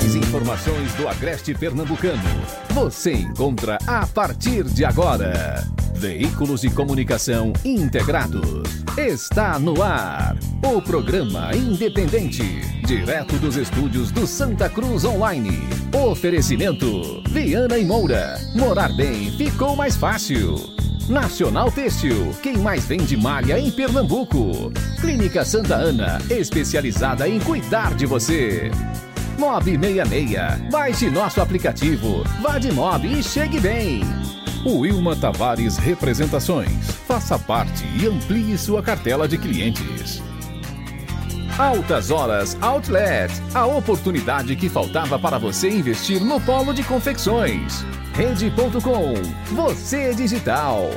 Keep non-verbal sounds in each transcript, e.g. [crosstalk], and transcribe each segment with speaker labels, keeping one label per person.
Speaker 1: principais informações do Agreste Pernambucano você encontra a partir de agora. Veículos de comunicação integrados. Está no ar. O programa independente. Direto dos estúdios do Santa Cruz Online. Oferecimento: Viana e Moura. Morar bem ficou mais fácil. Nacional Têxtil, quem mais vende malha em Pernambuco. Clínica Santa Ana, especializada em cuidar de você. Mob 66. Baixe nosso aplicativo. Vá de Mob e chegue bem. Wilma Tavares Representações. Faça parte e amplie sua cartela de clientes. Altas Horas Outlet. A oportunidade que faltava para você investir no polo de confecções. Rede.com. Você digital.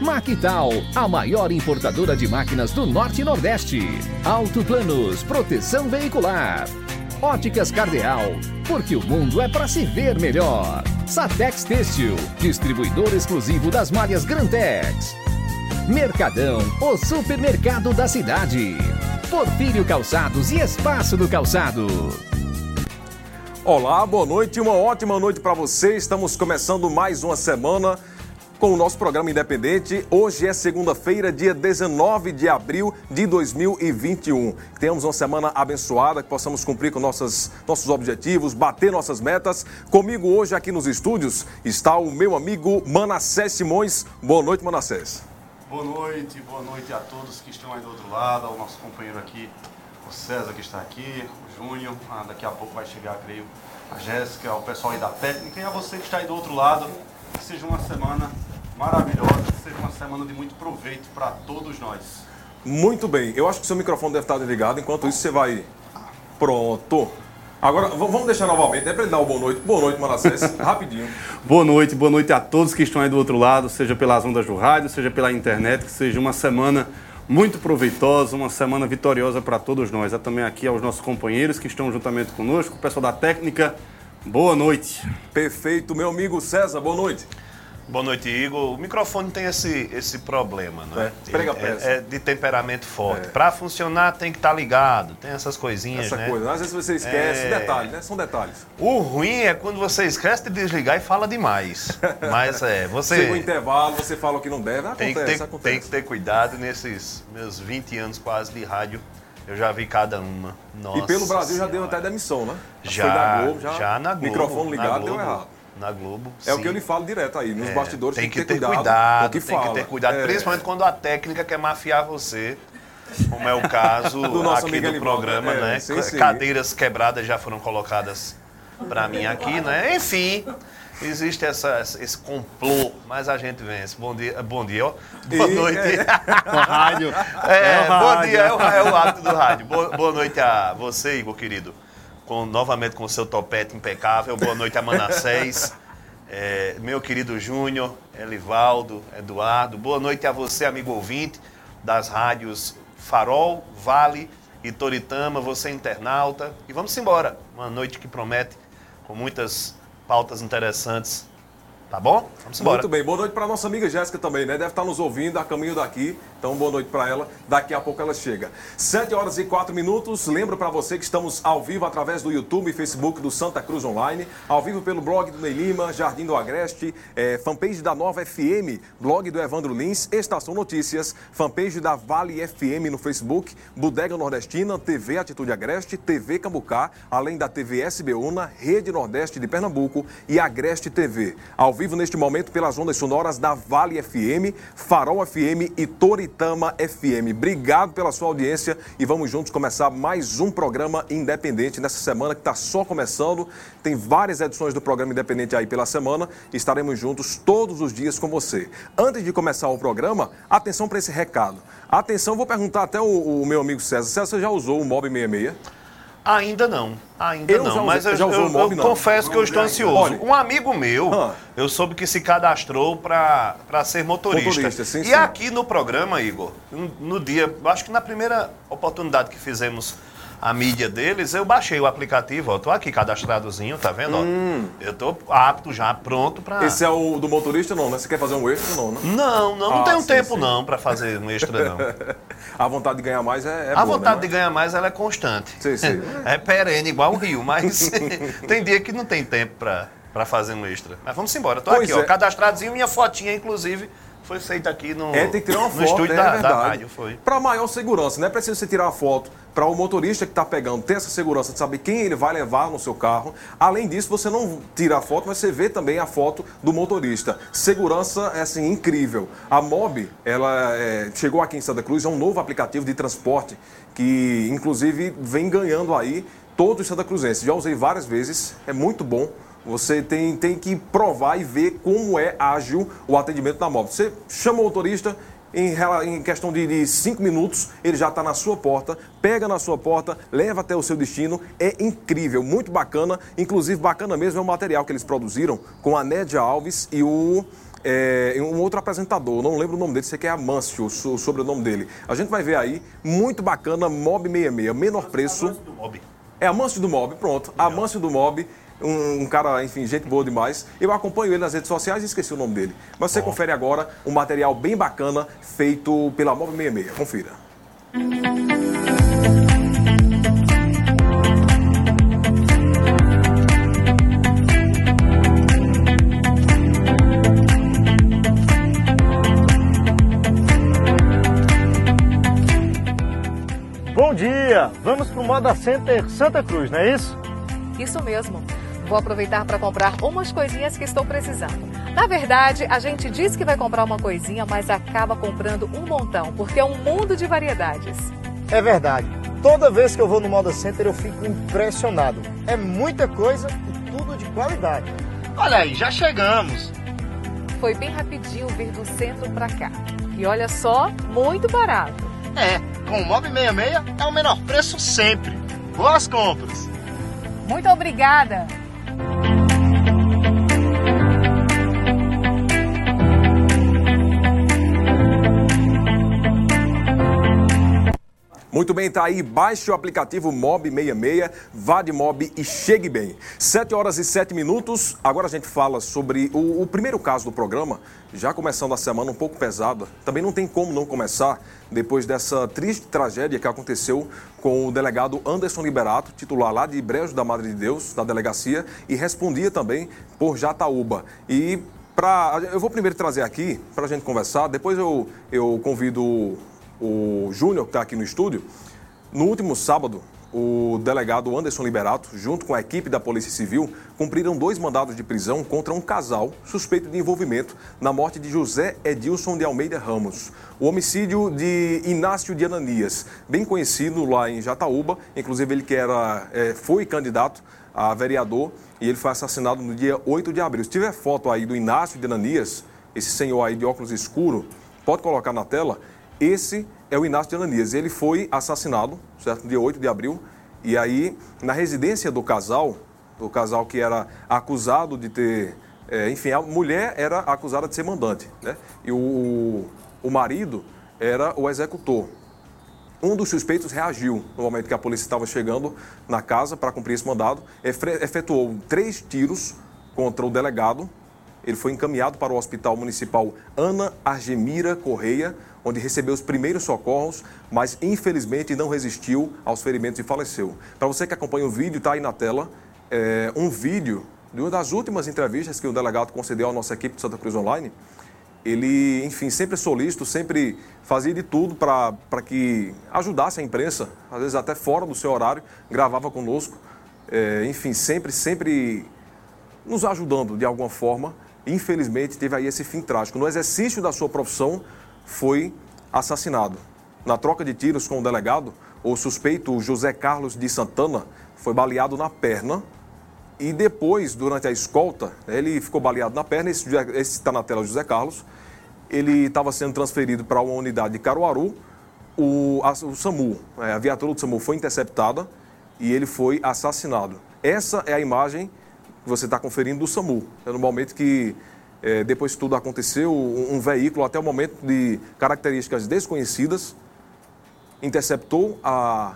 Speaker 1: Maquital, a maior importadora de máquinas do Norte e Nordeste. Alto Planos, proteção veicular. Óticas Cardeal, porque o mundo é para se ver melhor. Satex Têxtil, distribuidor exclusivo das malhas Grantex. Mercadão, o supermercado da cidade. Porfírio Calçados e Espaço do Calçado.
Speaker 2: Olá, boa noite, uma ótima noite para você. Estamos começando mais uma semana com o nosso programa independente. Hoje é segunda-feira, dia 19 de abril de 2021. Temos uma semana abençoada, que possamos cumprir com nossas, nossos objetivos, bater nossas metas. Comigo hoje aqui nos estúdios está o meu amigo Manassés Simões. Boa noite, Manassés.
Speaker 3: Boa noite, boa noite a todos que estão aí do outro lado, ao nosso companheiro aqui, o César que está aqui, o Júnior, ah, daqui a pouco vai chegar, creio, a Jéssica, o pessoal aí da técnica e a você que está aí do outro lado. Que seja uma semana maravilhosa, que seja uma semana de muito proveito para todos nós.
Speaker 2: Muito bem, eu acho que seu microfone deve estar desligado, enquanto isso você vai. Pronto. Agora, vamos deixar novamente, é para ele dar uma boa noite. Boa noite, Manassés, [laughs] rapidinho.
Speaker 3: Boa noite, boa noite a todos que estão aí do outro lado, seja pelas ondas do rádio, seja pela internet, que seja uma semana muito proveitosa, uma semana vitoriosa para todos nós. É também aqui aos nossos companheiros que estão juntamente conosco, o pessoal da técnica. Boa noite.
Speaker 2: Perfeito, meu amigo César, boa noite.
Speaker 4: Boa noite, Igor. O microfone tem esse, esse problema, não é?
Speaker 2: É, prega peça.
Speaker 4: é, é de temperamento forte.
Speaker 2: É.
Speaker 4: Para funcionar tem que estar ligado, tem essas coisinhas,
Speaker 2: Essa
Speaker 4: né?
Speaker 2: coisa, às vezes você esquece,
Speaker 4: É.
Speaker 2: detalhes, né? São detalhes.
Speaker 4: O ruim é quando você esquece de desligar e fala demais. [laughs] Mas é,
Speaker 2: Chega o
Speaker 4: você
Speaker 2: intervalo, você fala o que não deve, acontece,
Speaker 4: tem que, ter,
Speaker 2: acontece.
Speaker 4: tem que ter cuidado nesses meus 20 anos quase de rádio. Eu já vi cada uma. Nossa
Speaker 2: E pelo Brasil já deu
Speaker 4: Senhora.
Speaker 2: até demissão, né?
Speaker 4: Já,
Speaker 2: da Globo, já,
Speaker 4: já na Globo.
Speaker 2: microfone ligado,
Speaker 4: Globo,
Speaker 2: deu errado.
Speaker 4: Na Globo.
Speaker 2: É o
Speaker 4: sim.
Speaker 2: que eu lhe falo direto aí, nos
Speaker 4: É,
Speaker 2: bastidores
Speaker 4: tem, que, ter
Speaker 2: cuidado,
Speaker 4: cuidado,
Speaker 2: com o que
Speaker 4: tem
Speaker 2: fala.
Speaker 4: que ter cuidado,
Speaker 2: É.
Speaker 4: principalmente quando a técnica quer mafiar você, como é o caso [laughs]
Speaker 2: Do nosso
Speaker 4: aqui do programa,
Speaker 2: é,
Speaker 4: né?
Speaker 2: sim, sim.
Speaker 4: Cadeiras quebradas já foram colacadas para mim aqui, né? Enfim, existe essa, esse complô, mas a gente vence. Bom dia, bom dia, ó. Boa
Speaker 2: E-
Speaker 4: noite. [laughs]
Speaker 3: O rádio.
Speaker 4: É,
Speaker 3: o
Speaker 4: bom
Speaker 3: rádio.
Speaker 4: dia, é o, é o hábito do rádio. Boa, boa noite a você, Igor, querido. Com, novamente com o seu topete impecável. Boa noite a Manassés. [laughs] É, meu querido Júnior, Elivaldo, Eduardo. Boa noite a você, amigo ouvinte das rádios Farol, Vale e Toritama, você internauta. E vamos embora. Uma noite que promete com muitas pautas interessantes. Tá bom? Vamos embora.
Speaker 2: Muito bem, boa noite para nossa amiga Jéssica também, né? Deve estar nos ouvindo a caminho daqui. Então, boa noite para ela. Daqui a pouco ela chega. 7 horas e 4 minutos. Lembro para você que estamos ao vivo através do YouTube e Facebook do Santa Cruz Online, ao vivo pelo blog do Ney Lima, Jardim do Agreste, eh, fanpage da Nova FM, blog do Evandro Lins, Estação Notícias, fanpage da Vale FM no Facebook, Bodega Nordestina, TV Atitude Agreste, TV Cambucá, além da TV SBUNA, Rede Nordeste de Pernambuco e Agreste TV. Ao vivo neste momento pelas ondas sonoras da Vale FM, Farol FM e Toritama FM. Obrigado pela sua audiência e vamos juntos começar mais um programa independente nessa semana que está só começando. Tem várias edições do programa independente aí pela semana. Estaremos juntos todos os dias com você. Antes de começar o programa, atenção para esse recado. Atenção, vou perguntar até o, o meu amigo César. César, você já usou o Mob 66?
Speaker 4: Ainda não, ainda
Speaker 2: Eu já
Speaker 4: não.
Speaker 2: usei-
Speaker 4: mas eu,
Speaker 2: já usou
Speaker 4: eu-
Speaker 2: Mob,
Speaker 4: eu
Speaker 2: não?
Speaker 4: confesso que eu estou ansioso.
Speaker 2: Olha.
Speaker 4: um amigo meu,
Speaker 2: Ah.
Speaker 4: eu soube que se cadastrou para ser motorista.
Speaker 2: Motorista, sim,
Speaker 4: e
Speaker 2: sim.
Speaker 4: aqui no programa, Igor, no, dia, acho que na primeira oportunidade que fizemos a mídia deles, eu baixei o aplicativo, ó, tô aqui cadastradozinho, tá vendo? ó? Eu tô apto já, pronto para
Speaker 2: Hum. Esse é o do motorista, não, né? Você quer fazer um extra, não, né?
Speaker 4: Não, não, não
Speaker 2: Ah,
Speaker 4: tenho
Speaker 2: sim,
Speaker 4: tempo
Speaker 2: sim.
Speaker 4: não para fazer um extra não. [laughs]
Speaker 2: a vontade de ganhar mais é, é
Speaker 4: A
Speaker 2: boa,
Speaker 4: vontade
Speaker 2: né?
Speaker 4: de ganhar mais ela é constante.
Speaker 2: Sim, sim. [laughs]
Speaker 4: É perene, igual o rio, mas [laughs] tem dia que não tem tempo pra, pra fazer um extra. Mas vamos embora. Tô
Speaker 2: Pois
Speaker 4: aqui, ó,
Speaker 2: é.
Speaker 4: cadastradozinho, minha fotinha, inclusive, foi feita aqui no,
Speaker 2: É, tem que tirar uma foto,
Speaker 4: estúdio
Speaker 2: é
Speaker 4: da, da
Speaker 2: verdade.
Speaker 4: rádio. Foi.
Speaker 2: Para maior segurança, não é preciso você tirar uma foto para o motorista que está pegando ter essa segurança de saber quem ele vai levar no seu carro. Além disso, você não tira a foto, mas você vê também a foto do motorista. Segurança é assim incrível. A Mob, ela é, chegou aqui em Santa Cruz, é um novo aplicativo de transporte que inclusive vem ganhando aí todos os santa cruzenses. Já usei várias vezes, é muito bom. Você tem, tem que provar e ver como é ágil o atendimento da Mob. Você chama o motorista, em, em questão de, de cinco minutos, ele já está na sua porta, pega na sua porta, leva até o seu destino. É incrível, muito bacana. Inclusive, bacana mesmo é o material que eles produziram com a Nédia Alves e o. é, um outro apresentador, não lembro o nome dele, sei que é Amâncio, o so- sobrenome dele. A gente vai ver aí, muito bacana, Mob 66, menor preço.
Speaker 4: Do Mob.
Speaker 2: É Amâncio do Mob, pronto. Amâncio do Mob, um, um cara, enfim, gente boa demais. Eu acompanho ele nas redes sociais e esqueci o nome dele. Mas você confere agora um material bem bacana feito pela Mob 66. Confira.
Speaker 5: Bom dia! Vamos pro Moda Center Santa Cruz, não é isso?
Speaker 6: Isso mesmo. Vou aproveitar para comprar umas coisinhas que estou precisando. Na verdade, a gente diz que vai comprar uma coisinha, mas acaba comprando um montão, porque é um mundo de variedades.
Speaker 5: É verdade. Toda vez que eu vou no Moda Center eu fico impressionado. É muita coisa e tudo de qualidade. Olha aí, já chegamos.
Speaker 6: Foi bem rapidinho vir do centro para cá. E olha só, muito barato.
Speaker 5: É, com o Mob 66 é o menor preço sempre. Boas compras!
Speaker 6: Muito obrigada! Bye.
Speaker 2: Muito bem, tá aí. Baixe o aplicativo Mob 66, vá de Mob e chegue bem. 7 horas e 7 minutos. Agora a gente fala sobre o, o primeiro caso do programa, já começando a semana um pouco pesada. Também não tem como não começar depois dessa triste tragédia que aconteceu com o delegado Anderson Liberato, titular lá de Brejo da Madre de Deus, da delegacia, e respondia também por Jataúba. E pra, eu vou primeiro trazer aqui para a gente conversar, depois eu, eu convido o Júnior, que está aqui no estúdio. No último sábado, o delegado Anderson Liberato, junto com a equipe da Polícia Civil, cumpriram dois mandados de prisão contra um casal suspeito de envolvimento na morte de José Edilson de Almeida Ramos. O homicídio de Inácio de Ananias, bem conhecido lá em Jataúba, inclusive ele que era, eh, foi candidato a vereador e ele foi assassinado no dia 8 de abril. Se tiver foto aí do Inácio de Ananias, esse senhor aí de óculos escuro, pode colocar na tela. Esse é o Inácio de Ananias. Ele foi assassinado, certo? Dia 8 de abril. E aí, na residência do casal, do casal que era acusado de ter. é, enfim, a mulher era acusada de ser mandante, né? E o, o marido era o executor. Um dos suspeitos reagiu no momento que a polícia estava chegando na casa para cumprir esse mandado, efetuou três tiros contra o delegado. Ele foi encaminhado para o Hospital Municipal Ana Argemira Correia, onde recebeu os primeiros socorros, mas infelizmente não resistiu aos ferimentos e faleceu. Para você que acompanha o vídeo, está aí na tela é, um vídeo de uma das últimas entrevistas que o delegado concedeu à nossa equipe de Santa Cruz Online ele, enfim, sempre solícito, sempre fazia de tudo para que ajudasse a imprensa, às vezes até fora do seu horário, gravava conosco, É, enfim, sempre, sempre nos ajudando de alguma forma. Infelizmente, teve aí esse fim trágico. No exercício da sua profissão, foi assassinado. Na troca de tiros com o delegado, o suspeito José Carlos de Santana foi baleado na perna e depois, durante a escolta, ele ficou baleado na perna. Esse está na tela, José Carlos. Ele estava sendo transferido para uma unidade de Caruaru. O, a, o SAMU, é, a viatura do SAMU foi interceptada e ele foi assassinado. Essa é a imagem que você está conferindo do SAMU. É no momento que, é, depois que tudo aconteceu, um, um veículo, até o momento de características desconhecidas, interceptou a,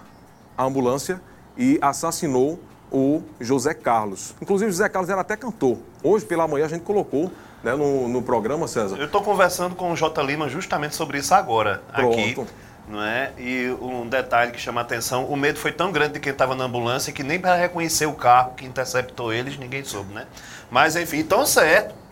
Speaker 2: a ambulância e assassinou o José Carlos. Inclusive, o José Carlos era até cantor. Hoje, pela manhã, a gente colocou né, no, no programa, César.
Speaker 4: Eu estou conversando com o J. Lima justamente sobre isso agora, aqui.
Speaker 2: Pronto.
Speaker 4: não é? E um detalhe que chama a atenção, o medo foi tão grande de quem estava na ambulância que nem para reconhecer o carro que interceptou eles, ninguém soube, né? Mas enfim, tão certo.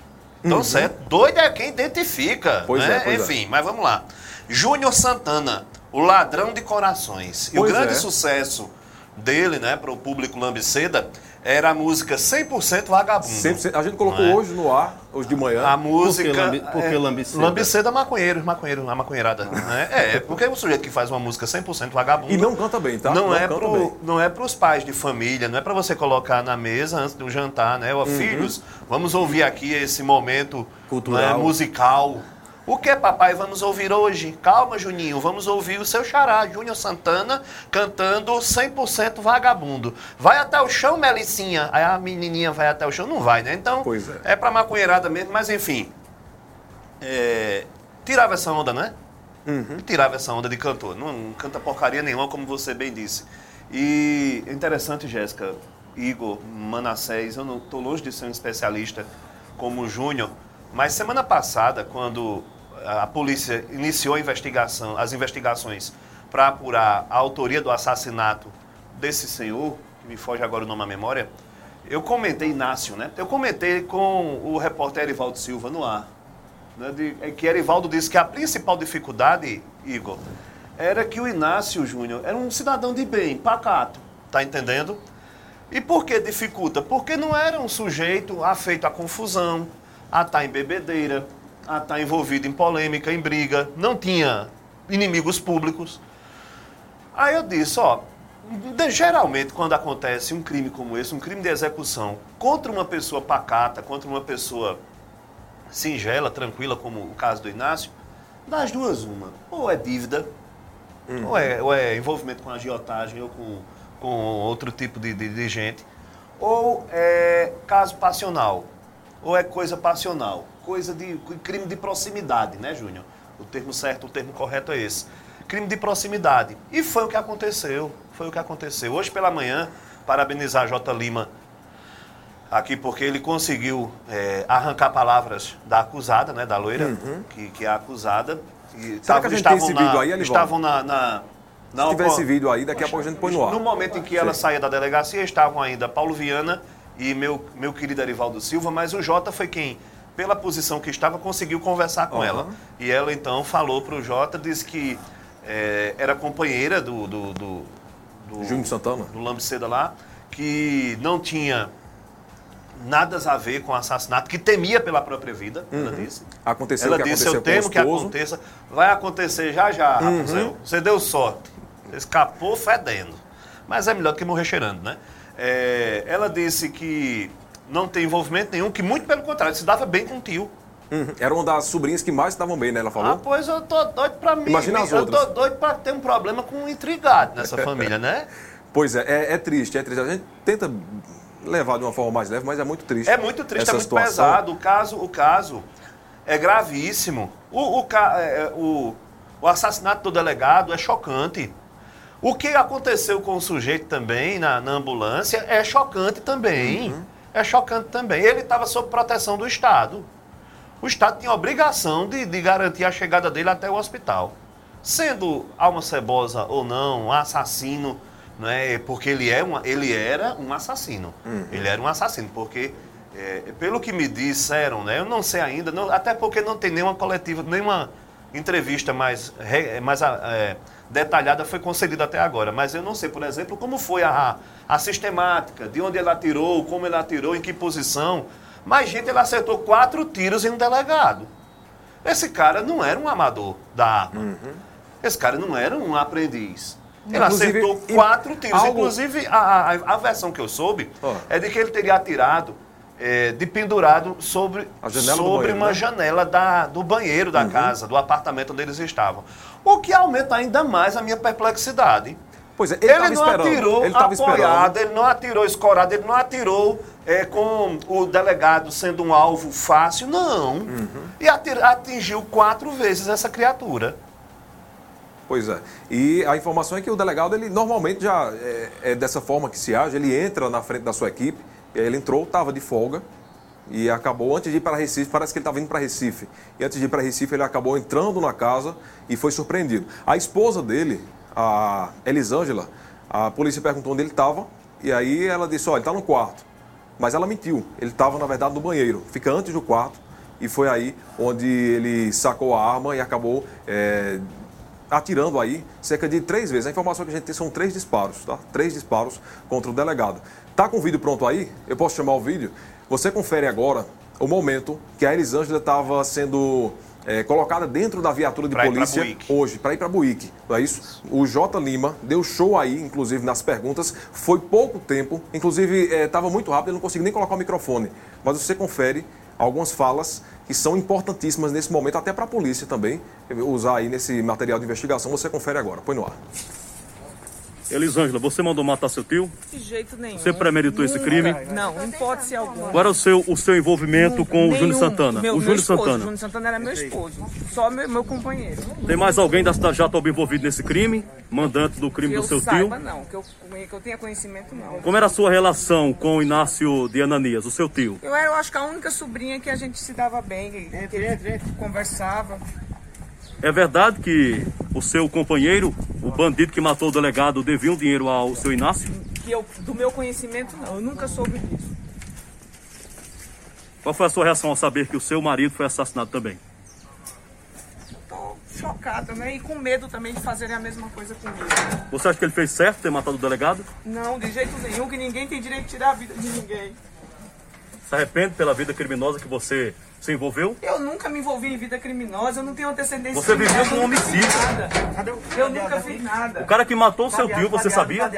Speaker 4: Tão uhum. certo. Doido é quem identifica, pois né? É, pois é. enfim, é. mas vamos lá. Júnior Santana, o ladrão de corações. Pois e o grande é. sucesso dele, né, para o público lambiceda, era a música 100% vagabundo. 100%,
Speaker 2: a gente colocou é? hoje no ar, hoje de manhã.
Speaker 4: A música. Por que, lambi,
Speaker 5: por que é, lambiceda?
Speaker 4: Lambiceda maconheiro, maconheiro, a maconheirada. né? É, porque é o sujeito que faz uma música 100% vagabundo.
Speaker 2: E não canta bem, tá?
Speaker 4: Não, não é pro, bem. não é pros pais de família, não é para você colocar na mesa antes de um jantar, né? Ó, uhum. Filhos, vamos ouvir aqui esse momento Cultural. Né, musical o que, papai, vamos ouvir hoje? Calma, Juninho, vamos ouvir o seu xará, Júnior Santana, cantando 100% vagabundo. Vai até o chão, Melicinha? Aí a menininha vai até o chão? Não vai, né? Então, pois é. é pra maconheirada mesmo, mas enfim. É, tirava essa onda, né? Uhum. Tirava essa onda de cantor. Não, não canta porcaria nenhuma, como você bem disse. E é interessante, Jéssica, Igor, Manassés, eu não estou longe de ser um especialista como o Júnior, mas semana passada, quando a polícia iniciou investigação, as investigações para apurar a autoria do assassinato desse senhor, que me foge agora o nome à memória, eu comentei, Inácio, né? Eu comentei com o repórter Erivaldo Silva no ar, né, de, é que Erivaldo disse que a principal dificuldade, Igor, era que o Inácio Júnior era um cidadão de bem, pacato, tá entendendo? E por que dificulta? Porque não era um sujeito afeito à confusão, a estar tá em bebedeira, a estar tá envolvido em polêmica, em briga, não tinha inimigos públicos. Aí eu disse, ó, geralmente quando acontece um crime como esse, um crime de execução contra uma pessoa pacata, contra uma pessoa singela, tranquila, como o caso do Inácio, das duas uma, ou é dívida, uhum. ou, é, ou, é, envolvimento com agiotagem ou com, com outro tipo de, de, de gente, ou é caso passional ou é coisa passional? Coisa de crime de proximidade, né, Júnior? O termo certo, o termo correto é esse. Crime de proximidade. E foi o que aconteceu. Foi o que aconteceu. Hoje pela manhã, parabenizar J. Lima aqui porque ele conseguiu é, arrancar palavras da acusada, né, da loira, uhum. que, que é a acusada.
Speaker 2: E Será que a gente tem esse vídeo aí, Anivaldo?
Speaker 4: Estavam na, na
Speaker 2: se tiver esse vídeo aí, daqui a pouco a gente põe no ar.
Speaker 4: No momento em que ela saía da delegacia, estavam ainda Paulo Viana e meu, meu querido Arivaldo Silva, mas o Jota foi quem, pela posição que estava, conseguiu conversar com uhum. ela. E ela então falou para o Jota, disse que é, era companheira do, do, do,
Speaker 2: do Júnior Santana,
Speaker 4: do Lambiceda lá, que não tinha nada a ver com o assassinato, que temia pela própria vida, uhum. ela disse.
Speaker 2: Aconteceu
Speaker 4: ela
Speaker 2: que
Speaker 4: disse, eu temo que aconteça. Vai acontecer já já, uhum. Rapunzel. Você deu sorte. Escapou fedendo. Mas é melhor do que morrer cheirando, né? É, ela disse que não tem envolvimento nenhum, que muito pelo contrário, se dava bem com o tio.
Speaker 2: Uhum. Era uma das sobrinhas que mais estavam bem, né? Ela falou.
Speaker 4: Ah, pois eu tô doido pra mim.
Speaker 2: Imagina as outras.
Speaker 4: Eu tô doido pra ter um problema com um intrigado nessa [laughs] família, né?
Speaker 2: Pois é, é, é, triste, é triste. A gente tenta levar de uma forma mais leve, mas é muito triste.
Speaker 4: É muito triste, é muito situação. pesado. O caso, o caso é gravíssimo. O, o, é, é, o, o assassinato do delegado é chocante. O que aconteceu com o sujeito também na, na ambulância é chocante também. Uhum. É chocante também. Ele estava sob proteção do Estado. O Estado tinha obrigação de, de garantir a chegada dele até o hospital. Sendo alma cebosa ou não, um assassino, né, porque ele, é uma, ele era um assassino. Uhum. Ele era um assassino, porque, é, pelo que me disseram, né, eu não sei ainda, não, até porque não tem nenhuma coletiva, nenhuma entrevista mais, mais é, detalhada foi concedida até agora. Mas eu não sei, por exemplo, como foi a, a sistemática, de onde ele atirou, como ele atirou, em que posição. Mas, gente, ele acertou quatro tiros em um delegado. Esse cara não era um amador da arma. Uhum. Esse cara não era um aprendiz. Ele inclusive, acertou quatro tiros. Algo... Inclusive, a, a, a, versão que eu soube oh. é de que ele teria atirado é, de pendurado sobre, sobre banheiro, uma né? janela da, do banheiro da uhum. casa, do apartamento onde eles estavam. O que aumenta ainda mais a minha perplexidade.
Speaker 2: Pois é, ele,
Speaker 4: ele
Speaker 2: não
Speaker 4: atirou ele apoiado, esperando. ele não atirou escorado, ele não atirou é, com o delegado sendo um alvo fácil, não. Uhum. E atingiu quatro vezes essa criatura.
Speaker 2: Pois é. E a informação é que o delegado, ele normalmente já é, é dessa forma que se age, ele entra na frente da sua equipe, ele entrou, estava de folga, e acabou, antes de ir para Recife, parece que ele estava indo para Recife. E antes de ir para Recife, ele acabou entrando na casa e foi surpreendido. A esposa dele, a Elisângela, a polícia perguntou onde ele estava e aí ela disse: Olha, ele está no quarto. Mas ela mentiu, ele estava na verdade no banheiro, fica antes do quarto e foi aí onde ele sacou a arma e acabou. É, atirando aí cerca de três vezes. A informação que a gente tem são três disparos, tá? Três disparos contra o delegado. Tá com o vídeo pronto aí? Eu posso chamar o vídeo? Você confere agora o momento que a Elisângela estava sendo é, colocada dentro da viatura de
Speaker 4: Pra
Speaker 2: polícia hoje, para ir para Buíque, não é isso? O J. Lima deu show aí, inclusive nas perguntas, foi pouco tempo, inclusive estava muito rápido, ele não conseguiu nem colocar o microfone. Mas você confere algumas falas que são importantíssimas nesse momento, até para a polícia também, usar aí nesse material de investigação. Você confere agora, põe no ar.
Speaker 7: Elisângela, você mandou matar seu tio?
Speaker 8: De jeito nenhum.
Speaker 7: Você premeditou esse crime?
Speaker 8: Não, em hipótese alguma.
Speaker 7: Qual era o seu, o seu envolvimento com o. Júnior Santana?
Speaker 8: Meu,
Speaker 7: o
Speaker 8: meu
Speaker 7: Júnior
Speaker 8: esposo,
Speaker 7: Santana.
Speaker 8: O Júnior Santana era meu esposo. Só meu, meu companheiro.
Speaker 7: Tem mais alguém da cidade de Jatoba envolvido nesse crime? Mandante do crime
Speaker 8: que
Speaker 7: do
Speaker 8: eu
Speaker 7: seu
Speaker 8: saiba,
Speaker 7: tio?
Speaker 8: não. Que eu, que eu tenha conhecimento, não.
Speaker 7: Como era a sua relação com o Inácio de Ananias, o seu tio?
Speaker 8: Eu era, eu acho que a única sobrinha que a gente se dava bem, que, que conversava.
Speaker 7: É verdade que o seu companheiro, o bandido que matou o delegado, devia um dinheiro ao seu Inácio?
Speaker 8: Que eu, do meu conhecimento, não. Eu nunca soube disso.
Speaker 7: Qual foi a sua reação ao saber que o seu marido foi assassinado também?
Speaker 8: Tô chocada, né? E com medo também de fazerem a mesma coisa comigo.
Speaker 7: Você acha que ele fez certo ter matado o delegado?
Speaker 8: Não, de jeito nenhum, que ninguém tem direito de tirar a vida de ninguém.
Speaker 7: Se arrepende pela vida criminosa que você se envolveu?
Speaker 8: Eu nunca me envolvi em vida criminosa, eu não tenho antecedência.
Speaker 7: Você viveu
Speaker 8: criminosa,
Speaker 7: com um homicídio.
Speaker 8: Eu nunca fiz nada.
Speaker 7: O cara que matou o seu tio, você sabia?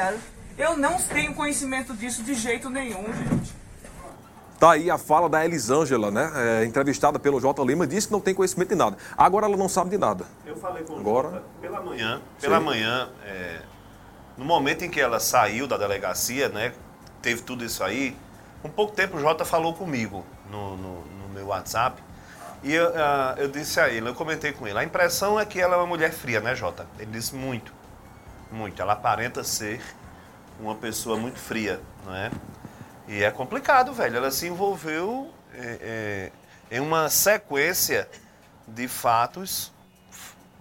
Speaker 8: Eu não tenho conhecimento disso de jeito nenhum, gente.
Speaker 2: Tá aí a fala da Elisângela, né? É, entrevistada pelo J. Lima, disse que não tem conhecimento de nada. Agora ela não sabe de nada.
Speaker 4: Eu falei com
Speaker 2: Agora?
Speaker 4: Jota pela manhã. Pela
Speaker 2: Sim.
Speaker 4: manhã, é, no momento em que ela saiu da delegacia, né? Teve tudo isso aí. Um pouco tempo o Jota falou comigo no, no- no meu WhatsApp. E eu, ah, eu disse a ele, eu comentei com ele. A impressão é que ela é uma mulher fria, né, Jota? Ele disse muito. Muito. Ela aparenta ser uma pessoa muito fria, não é? E é complicado, velho. Ela se envolveu é, é, em uma sequência de fatos